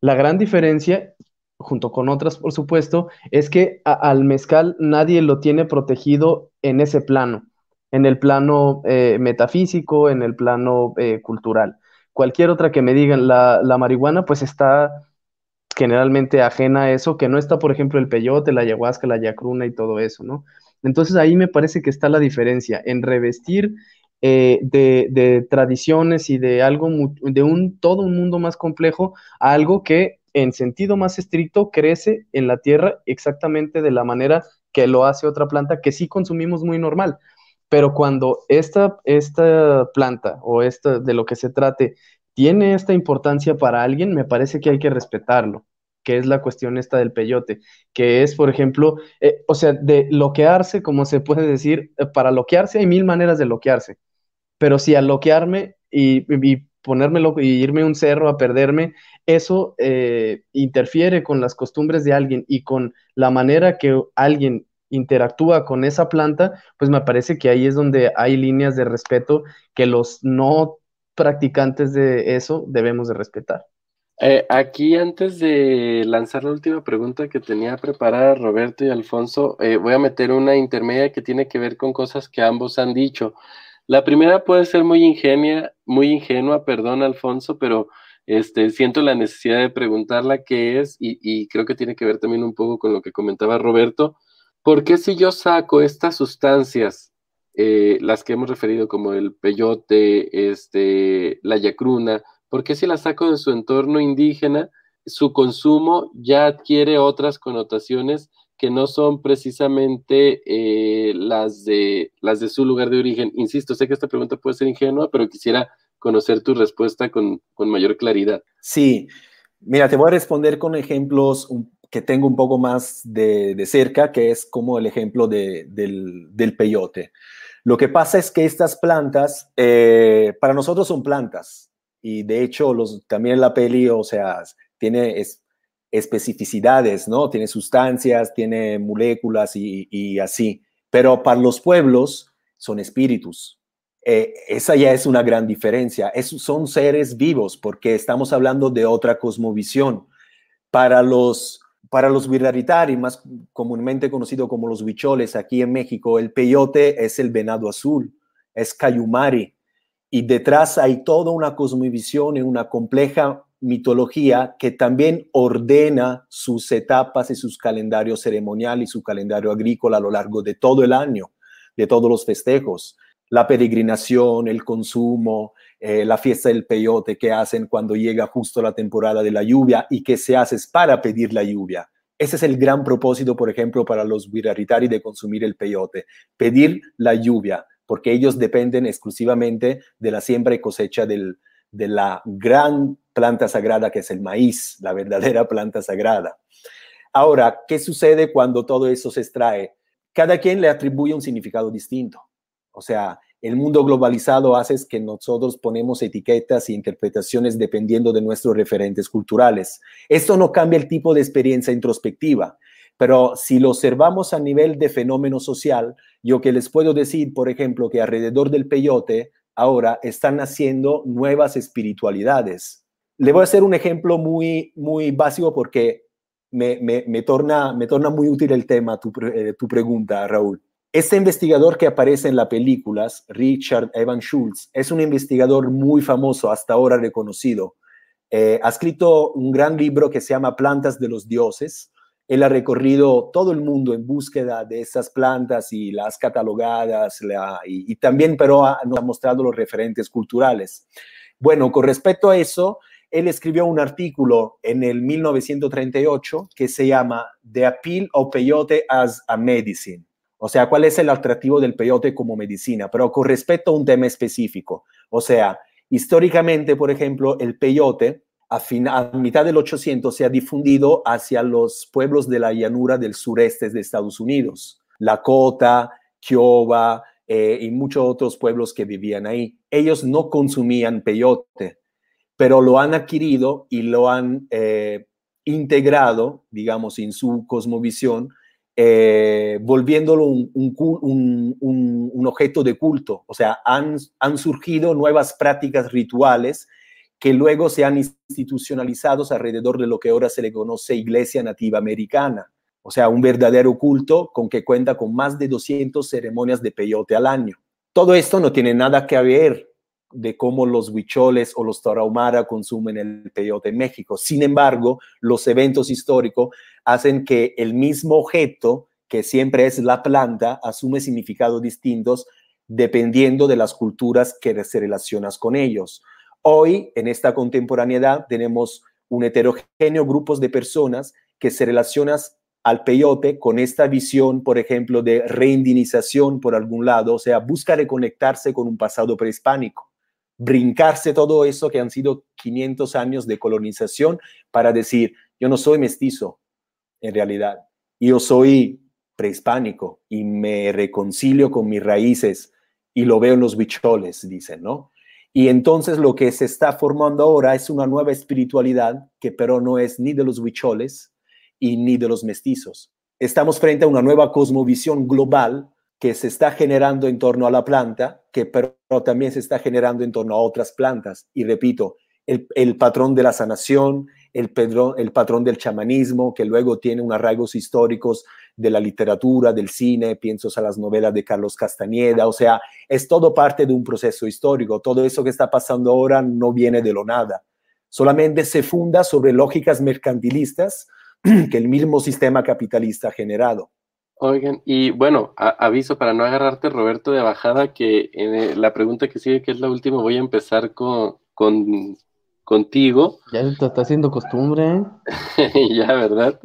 La gran diferencia, junto con otras por supuesto, es que al mezcal nadie lo tiene protegido en ese plano, en el plano eh, metafísico, en el plano eh, cultural. Cualquier otra que me digan, la, la marihuana pues está generalmente ajena a eso, que no está, por ejemplo, el peyote, la ayahuasca, la yacruna y todo eso, ¿no? Entonces ahí me parece que está la diferencia en revestir eh, de, tradiciones y de algo, de un todo un mundo más complejo algo que en sentido más estricto crece en la tierra exactamente de la manera que lo hace otra planta que sí consumimos muy normal. Pero cuando esta, esta planta o esta de lo que se trate tiene esta importancia para alguien, me parece que hay que respetarlo que es la cuestión esta del peyote, que es, por ejemplo, eh, o sea, de loquearse, como se puede decir, eh, para loquearse hay mil maneras de loquearse, pero si al loquearme y, ponerme loco y irme un cerro a perderme, eso eh, interfiere con las costumbres de alguien y con la manera que alguien interactúa con esa planta, pues me parece que ahí es donde hay líneas de respeto que los no practicantes de eso debemos de respetar. Eh, aquí antes de lanzar la última pregunta que tenía preparada Roberto y Alfonso, eh, voy a meter una intermedia que tiene que ver con cosas que ambos han dicho. La primera puede ser muy ingenia, muy ingenua, perdón, Alfonso, pero este, siento la necesidad de preguntarla qué es y, creo que tiene que ver también un poco con lo que comentaba Roberto. ¿Por qué si yo saco estas sustancias, eh, las que hemos referido como el peyote, este, la yacruna, por qué si las saco de su entorno indígena, su consumo ya adquiere otras connotaciones que no son precisamente eh, las, de, las de su lugar de origen. Insisto, sé que esta pregunta puede ser ingenua, pero quisiera conocer tu respuesta con, mayor claridad. Sí, mira, te voy a responder con ejemplos que tengo un poco más de, cerca, que es como el ejemplo del, peyote. Lo que pasa es que estas plantas, eh, para nosotros son plantas, y de hecho los, también la peli, o sea, tiene, es, especificidades, ¿no? Tiene sustancias, tiene moléculas y, así. Pero para los pueblos son espíritus. Eh, esa ya es una gran diferencia. son seres vivos porque estamos hablando de otra cosmovisión. Para los, para los más comúnmente conocido como los bicholes aquí en México, el peyote es el venado azul, es cayumari. Y detrás hay toda una cosmovisión y una compleja mitología que también ordena sus etapas y sus calendarios ceremonial y su calendario agrícola a lo largo de todo el año, de todos los festejos. La peregrinación, el consumo, eh, la fiesta del peyote que hacen cuando llega justo la temporada de la lluvia y que se hace para pedir la lluvia. Ese es el gran propósito, por ejemplo, para los viraritari de consumir el peyote, pedir la lluvia, porque ellos dependen exclusivamente de la siembra y cosecha del, de la gran planta sagrada que es el maíz, la verdadera planta sagrada. Ahora, ¿qué sucede cuando todo eso se extrae? Cada quien le atribuye un significado distinto. O sea, el mundo globalizado hace que nosotros ponemos etiquetas e interpretaciones dependiendo de nuestros referentes culturales. Esto no cambia el tipo de experiencia introspectiva, pero si lo observamos a nivel de fenómeno social, yo que les puedo decir, por ejemplo, que alrededor del peyote ahora están naciendo nuevas espiritualidades. Le voy a hacer un ejemplo muy, muy básico porque me, me, torna, me torna muy útil el tema, tu, eh, tu pregunta, Raúl. Este investigador que aparece en las películas, Richard Evan Schultz, es un investigador muy famoso, hasta ahora reconocido. Eh, ha escrito un gran libro que se llama Plantas de los Dioses, él ha recorrido todo el mundo en búsqueda de esas plantas y las catalogadas y, también, pero nos ha mostrado los referentes culturales. Bueno, con respecto a eso, él escribió un artículo en el 1938 que se llama The Appeal of Peyote as a Medicine. O sea, ¿cuál es el atractivo del peyote como medicina? Pero con respecto a un tema específico. O sea, históricamente, por ejemplo, el peyote a, mitad del 800 se ha difundido hacia los pueblos de la llanura del sureste de Estados Unidos, Lakota, Kiowa, eh, y muchos otros pueblos que vivían ahí. Ellos no consumían peyote, pero lo han adquirido y lo han eh, integrado, digamos, en su cosmovisión, eh, volviéndolo un, objeto de culto. O sea, han, han surgido nuevas prácticas rituales que luego se han institucionalizados alrededor de lo que ahora se le conoce Iglesia Nativa Americana. O sea, un verdadero culto con que cuenta con más de 200 ceremonias de peyote al año. Todo esto no tiene nada que ver de cómo los huicholes o los tarahumara consumen el peyote en México. Sin embargo, los eventos históricos hacen que el mismo objeto, que siempre es la planta, asume significados distintos dependiendo de las culturas que se relacionas con ellos. Hoy, en esta contemporaneidad, tenemos un heterogéneo grupo de personas que se relacionan al peyote con esta visión, por ejemplo, de reindinización por algún lado, o sea, busca reconectarse con un pasado prehispánico brincarse todo eso que han sido 500 años de colonización para decir, yo no soy mestizo, en realidad, yo soy prehispánico y me reconcilio con mis raíces y lo veo en los bicholes, dicen, ¿no? Y entonces lo que se está formando ahora es una nueva espiritualidad que pero no es ni de los bicholes y ni de los mestizos. Estamos frente a una nueva cosmovisión global que se está generando en torno a la planta, que pero también se está generando en torno a otras plantas. Y repito, el, patrón de la sanación, el, patrón del chamanismo, que luego tiene unos arraigos históricos de la literatura, del cine, pienso a las novelas de Carlos Castañeda, o sea, es todo parte de un proceso histórico. Todo eso que está pasando ahora no viene de lo nada. Solamente se funda sobre lógicas mercantilistas que el mismo sistema capitalista ha generado. Oigan, y bueno, aviso para no agarrarte, Roberto, de bajada, que en eh, la pregunta que sigue, que es la última, voy a empezar con, contigo. Ya te está haciendo costumbre. ya, ¿verdad?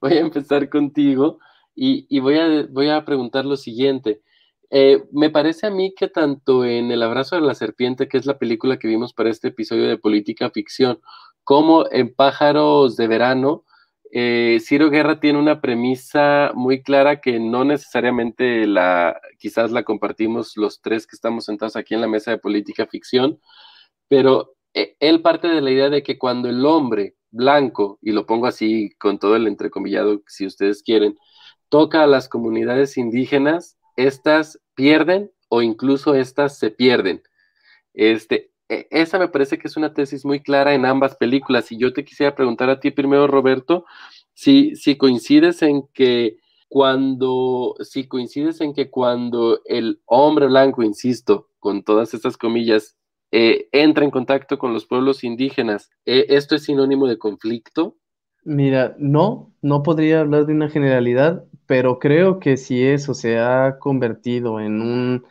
voy a empezar contigo y, voy, a, voy a preguntar lo siguiente. Eh, me parece a mí que tanto en El abrazo de la serpiente, que es la película que vimos para este episodio de política ficción, como en Pájaros de Verano, eh, Ciro Guerra tiene una premisa muy clara que no necesariamente la, quizás la compartimos los tres que estamos sentados aquí en la mesa de política ficción, pero eh, él parte de la idea de que cuando el hombre blanco, y lo pongo así con todo el entrecomillado, si ustedes quieren, toca a las comunidades indígenas, estas pierden o incluso estas se pierden. Este, esa me parece que es una tesis muy clara en ambas películas. Y yo te quisiera preguntar a ti primero, Roberto, si, si coincides en que cuando, si coincides en que cuando el hombre blanco, insisto, con todas estas comillas, eh, entra en contacto con los pueblos indígenas, eh, ¿esto es sinónimo de conflicto? Mira, no, no podría hablar de una generalidad, pero creo que si eso se ha convertido en un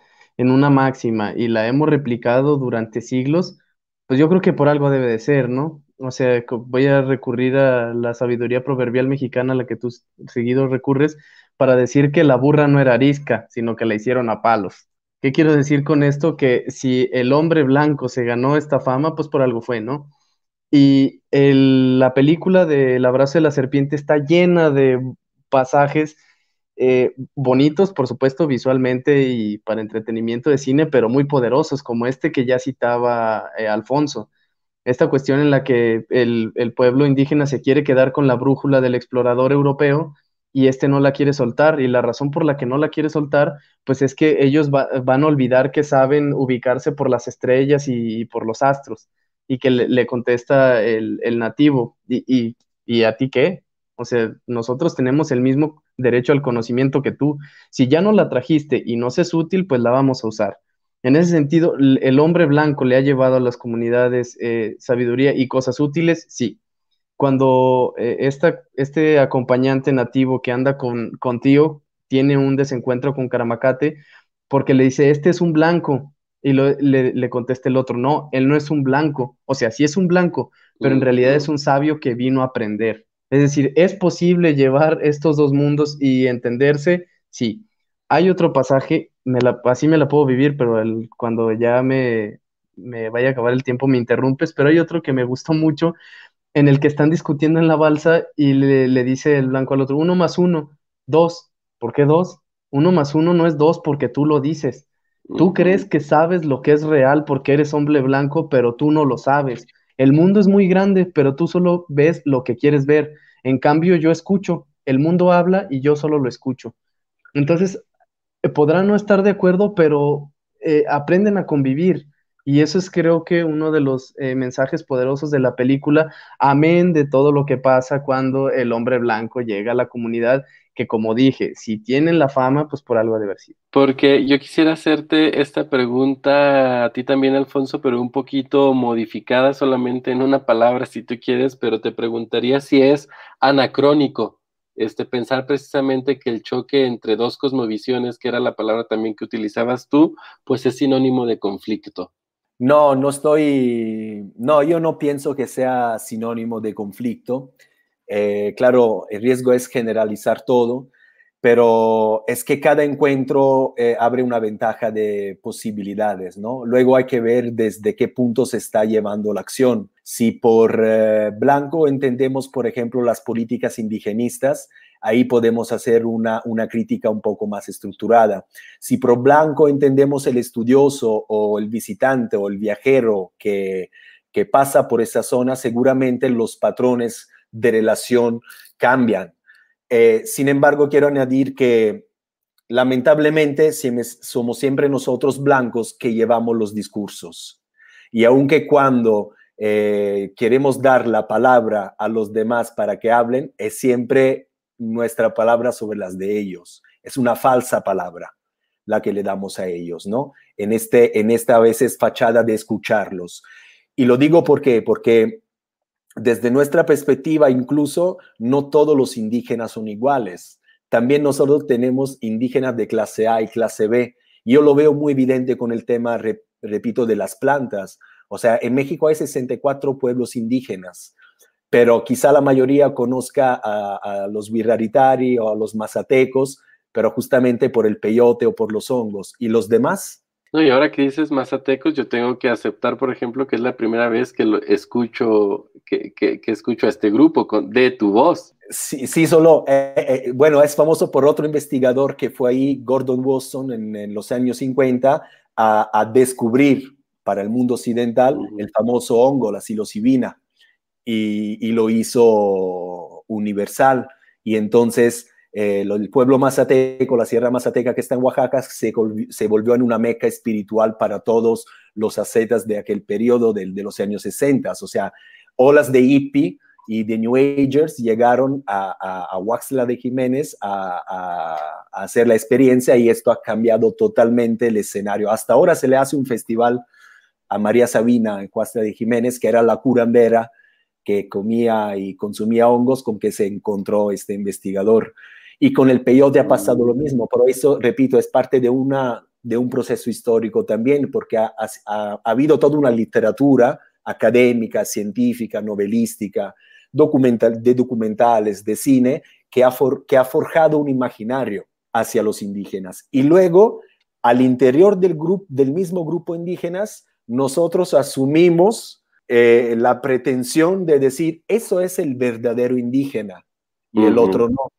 en una máxima y la hemos replicado durante siglos, pues yo creo que por algo debe de ser, ¿no? O sea, voy a recurrir a la sabiduría proverbial mexicana a la que tú seguido recurres para decir que la burra no era arisca, sino que la hicieron a palos. ¿Qué quiero decir con esto? Que si el hombre blanco se ganó esta fama, pues por algo fue, ¿no? Y la película de El abrazo de la serpiente está llena de pasajes eh, bonitos, por supuesto, visualmente y para entretenimiento de cine, pero muy poderosos, como este que ya citaba eh, Alfonso. Esta cuestión en la que el, pueblo indígena se quiere quedar con la brújula del explorador europeo y este no la quiere soltar. Y la razón por la que no la quiere soltar, pues es que ellos van a olvidar que saben ubicarse por las estrellas y, por los astros. Y que le, contesta el, nativo, y, ¿y a ti qué? O sea, nosotros tenemos el mismo derecho al conocimiento que tú. Si ya no la trajiste y no es útil, pues la vamos a usar. En ese sentido, el hombre blanco le ha llevado a las comunidades eh, sabiduría y cosas útiles, sí. Cuando eh, este acompañante nativo que anda con, contigo tiene un desencuentro con Caramacate, porque le dice, este es un blanco, y le, le, contesta el otro, no, él no es un blanco, o sea, sí es un blanco, pero en realidad es un sabio que vino a aprender. Es decir, ¿es posible llevar estos dos mundos y entenderse? Sí. Hay otro pasaje, me la, así me la puedo vivir, pero cuando ya me, me vaya a acabar el tiempo me interrumpes, pero hay otro que me gustó mucho, en el que están discutiendo en la balsa y le, le dice el blanco al otro, uno más uno, dos. ¿Por qué dos? Uno más uno no es dos porque tú lo dices. Tú crees que sabes lo que es real porque eres hombre blanco, pero tú no lo sabes. El mundo es muy grande, pero tú solo ves lo que quieres ver. En cambio, yo escucho. El mundo habla y yo solo lo escucho. Entonces, eh, podrán no estar de acuerdo, pero eh, aprenden a convivir. Y eso es creo que uno de los eh, mensajes poderosos de la película, amén de todo lo que pasa cuando el hombre blanco llega a la comunidad, que como dije, si tienen la fama, pues por algo ha de haber sido. Porque yo quisiera hacerte esta pregunta a ti también, Alfonso, pero un poquito modificada solamente en una palabra, si tú quieres, pero te preguntaría si es anacrónico este, pensar precisamente que el choque entre dos cosmovisiones, que era la palabra también que utilizabas tú, pues es sinónimo de conflicto. No, no estoy, no, yo no pienso que sea sinónimo de conflicto. Eh, claro, el riesgo es generalizar todo, pero es que cada encuentro eh, abre una ventaja de posibilidades, ¿no? Luego hay que ver desde qué punto se está llevando la acción. Si por eh, blanco entendemos, por ejemplo, las políticas indigenistas, ahí podemos hacer una, una crítica un poco más estructurada. Si por blanco entendemos el estudioso o el visitante o el viajero que, que pasa por esa zona, seguramente los patrones de relación cambian eh, sin embargo, quiero añadir que lamentablemente somos siempre nosotros blancos que llevamos los discursos. Y aunque cuando eh, queremos dar la palabra a los demás para que hablen, es siempre nuestra palabra sobre las de ellos. Es una falsa palabra la que le damos a ellos, ¿no? En, este, en esta a veces fachada de escucharlos. Y lo digo porque, porque desde nuestra perspectiva, incluso no todos los indígenas son iguales. También nosotros tenemos indígenas de clase A y clase B. Yo lo veo muy evidente con el tema, repito, de las plantas. O sea, en México hay 64 pueblos indígenas, pero quizá la mayoría conozca a, los Wirraritari o a los mazatecos, pero justamente por el peyote o por los hongos. ¿Y los demás? No, y ahora que dices mazatecos, yo tengo que aceptar, por ejemplo, que es la primera vez que lo escucho, que, que, escucho a este grupo con, de tu voz. Sí, sí solo, eh, eh, bueno, es famoso por otro investigador que fue ahí, Gordon Watson, en, los años 50, a, descubrir para el mundo occidental el famoso hongo, la psilocibina, y, y lo hizo universal. Y entonces eh, el pueblo mazateco, la Sierra Mazateca que está en Oaxaca, se, volvió en una meca espiritual para todos los ascetas de aquel periodo de, los años 60. O sea, olas de hippie y de New Agers llegaron a, a, Huaxla de Jiménez a, hacer la experiencia y esto ha cambiado totalmente el escenario. Hasta ahora se le hace un festival a María Sabina en Huaxla de Jiménez, que era la curandera que comía y consumía hongos con que se encontró este investigador. Y con el peyote ha pasado lo mismo. Por eso, repito, es parte de, una, de un proceso histórico también, porque ha, habido toda una literatura académica, científica, novelística, documental, de documentales, de cine, que ha, que ha forjado un imaginario hacia los indígenas. Y luego, al interior del, grupo, del mismo grupo indígenas, nosotros asumimos eh, la pretensión de decir, eso es el verdadero indígena y el otro no.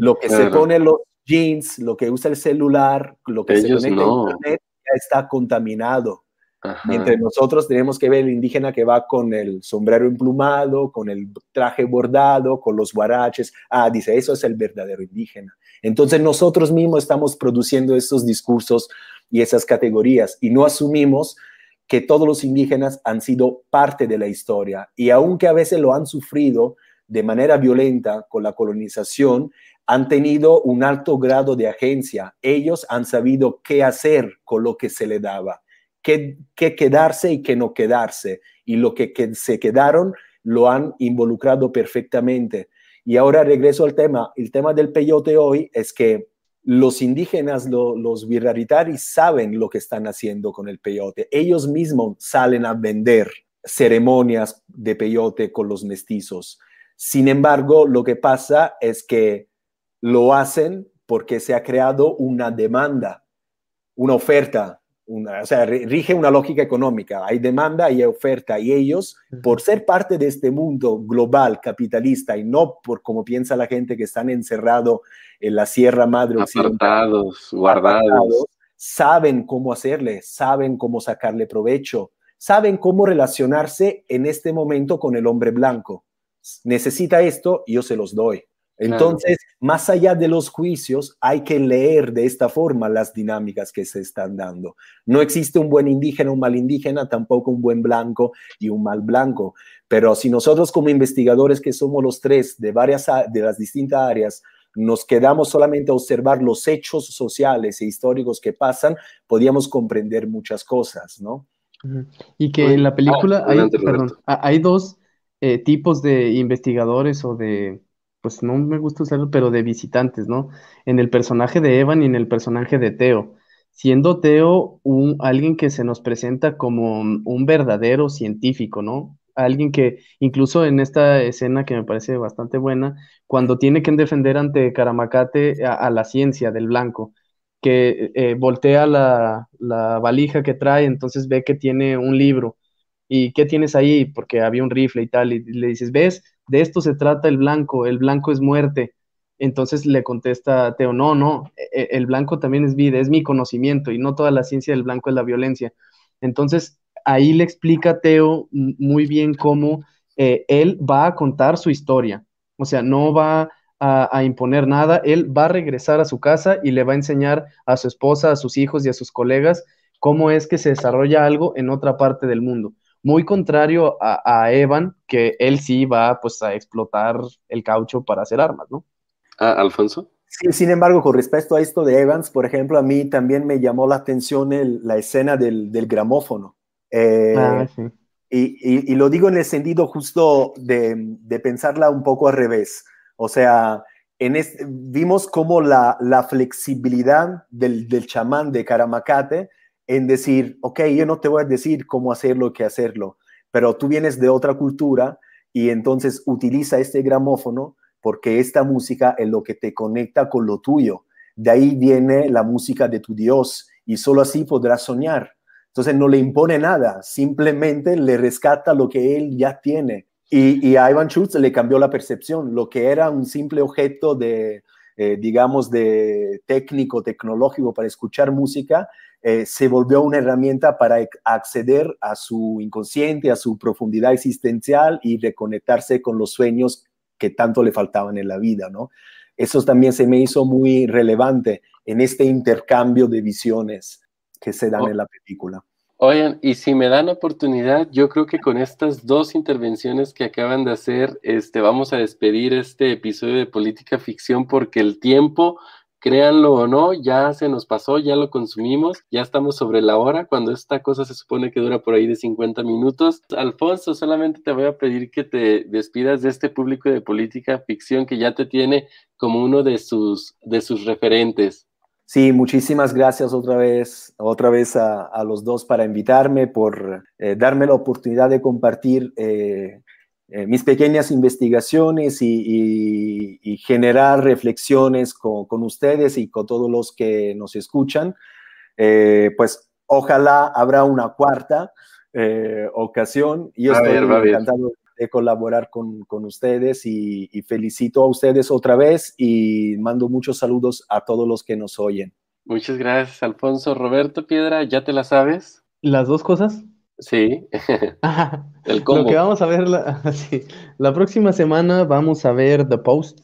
Lo que se pone los jeans, lo que usa el celular, lo que se conecta a internet, ya está contaminado. Mientras nosotros tenemos que ver el indígena que va con el sombrero emplumado, con el traje bordado, con los guaraches. Ah, dice, eso es el verdadero indígena. Entonces nosotros mismos estamos produciendo esos discursos y esas categorías y no asumimos que todos los indígenas han sido parte de la historia y aunque a veces lo han sufrido, de manera violenta con la colonización han tenido un alto grado de agencia. Ellos han sabido qué hacer con lo que se le daba, qué, quedarse y qué no quedarse. Y lo que, se quedaron lo han involucrado perfectamente. Y ahora regreso al tema. El tema del peyote hoy es que los indígenas, los viraritaris, saben lo que están haciendo con el peyote. Ellos mismos salen a vender ceremonias de peyote con los mestizos. Sin embargo, lo que pasa es que lo hacen porque se ha creado una demanda, una oferta una, o sea, rige una lógica económica. Hay demanda y hay oferta. Y ellos, por ser parte de este mundo global, capitalista, y no por como piensa la gente que están encerrados en la Sierra Madre Apartados, guardados. saben cómo hacerle, saben cómo sacarle provecho, saben cómo relacionarse en este momento con el hombre blanco. Necesita esto, yo se los doy. Entonces, más allá de los juicios, hay que leer de esta forma las dinámicas que se están dando. No existe un buen indígena, un mal indígena, tampoco un buen blanco y un mal blanco. Pero si nosotros como investigadores que somos los tres de varias de las distintas áreas nos quedamos solamente a observar los hechos sociales e históricos que pasan, podríamos comprender muchas cosas, ¿no? Y que en la película hay, hay dos eh, tipos de investigadores o de pues no me gusta usarlo, pero de visitantes, ¿no? En el personaje de Evan y en el personaje de Teo. Siendo Teo un, alguien que se nos presenta como un verdadero científico, ¿no? Alguien que incluso en esta escena que me parece bastante buena, cuando tiene que defender ante Caramacate a, la ciencia del blanco, que eh, voltea la, la valija que trae, entonces ve que tiene un libro. ¿Y qué tienes ahí? Porque había un rifle y tal, y le dices, ¿ves? de esto se trata el blanco, el blanco es muerte. Entonces le contesta Teo, no, no, e, el blanco también es vida, es mi conocimiento y no toda la ciencia del blanco es la violencia. Entonces ahí le explica Teo muy bien cómo eh, él va a contar su historia, o sea, no va a, a, imponer nada, él va a regresar a su casa y le va a enseñar a su esposa, a sus hijos y a sus colegas cómo es que se desarrolla algo en otra parte del mundo muy contrario a, Evan, que él sí va pues a explotar el caucho para hacer armas, ¿no? Ah, Alfonso. Sí, sin embargo, con respecto a esto de Evans, por ejemplo, a mí también me llamó la atención la escena del, gramófono. Eh, ah, sí. y, lo digo en el sentido justo de, pensarla un poco al revés. O sea, en vimos cómo la, flexibilidad del, del chamán de Caramacate en decir, ok, yo no te voy a decir cómo hacerlo, qué hacerlo, pero tú vienes de otra cultura y entonces utiliza este gramófono porque esta música es lo que te conecta con lo tuyo. De ahí viene la música de tu Dios y solo así podrás soñar. Entonces no le impone nada, simplemente le rescata lo que él ya tiene. Y, a Ivan Schultz le cambió la percepción. Lo que era un simple objeto de, eh, digamos, de técnico, tecnológico para escuchar música, eh, se volvió una herramienta para acceder a su inconsciente, a su profundidad existencial y reconectarse con los sueños que tanto le faltaban en la vida, ¿no? Eso también se me hizo muy relevante en este intercambio de visiones que se dan oh. en la película. Oigan, y si me dan oportunidad, yo creo que con estas dos intervenciones que acaban de hacer, este, vamos a despedir este episodio de Política Ficción porque el tiempo créanlo o no, ya se nos pasó, ya lo consumimos, ya estamos sobre la hora, cuando esta cosa se supone que dura por ahí de 50 minutos. Alfonso, solamente te voy a pedir que te despidas de este público de política ficción que ya te tiene como uno de sus, de sus referentes. Sí, muchísimas gracias otra vez, otra vez a, los dos para invitarme, por eh, darme la oportunidad de compartir eh, eh, mis pequeñas investigaciones y, generar reflexiones con, ustedes y con todos los que nos escuchan. Eh, pues ojalá habrá una cuarta eh, ocasión y estoy encantado de colaborar con, ustedes y, felicito a ustedes otra vez y mando muchos saludos a todos los que nos oyen. Muchas gracias, Alfonso. Roberto Piedra, ¿ya te la sabes? ¿Las dos cosas? Sí, el Lo que vamos a ver la, la próxima semana vamos a ver The Post,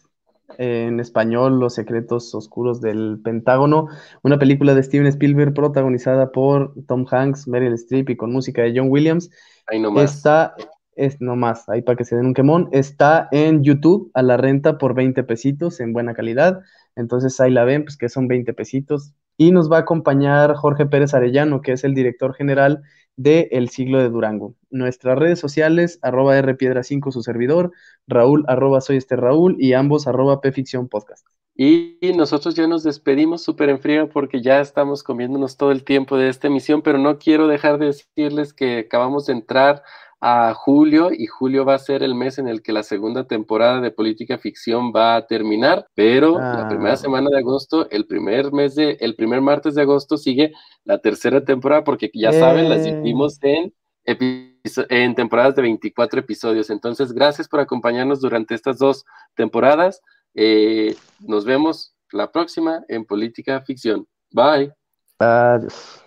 en español Los secretos oscuros del Pentágono, una película de Steven Spielberg protagonizada por Tom Hanks, Meryl Streep y con música de John Williams. Ahí nomás. Está, es nomás, ahí para que se den un quemón, está en YouTube a la renta por 20 pesitos en buena calidad, entonces ahí la ven, pues que son 20 pesitos. Y nos va a acompañar Jorge Pérez Arellano, que es el director general de El Siglo de Durango. Nuestras redes sociales, arroba rpiedra5 su servidor, Raúl arroba soy este Raúl y ambos arroba pficción podcast. Y nosotros ya nos despedimos súper en frío porque ya estamos comiéndonos todo el tiempo de esta emisión, pero no quiero dejar de decirles que acabamos de entrar a julio y julio va a ser el mes en el que la segunda temporada de Política Ficción va a terminar, pero la primera ah. semana de agosto, el primer mes de, el primer martes de agosto sigue la tercera temporada porque ya saben, las dividimos en en temporadas de 24 episodios. Entonces, gracias por acompañarnos durante estas dos temporadas. Eh, nos vemos la próxima en Política Ficción. Bye. Adiós.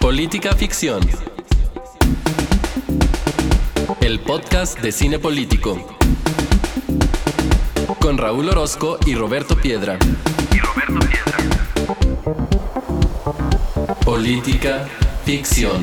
Política Ficción. El podcast de cine político. Con Raúl Orozco y Roberto Piedra. Y Roberto Piedra. Política Ficción.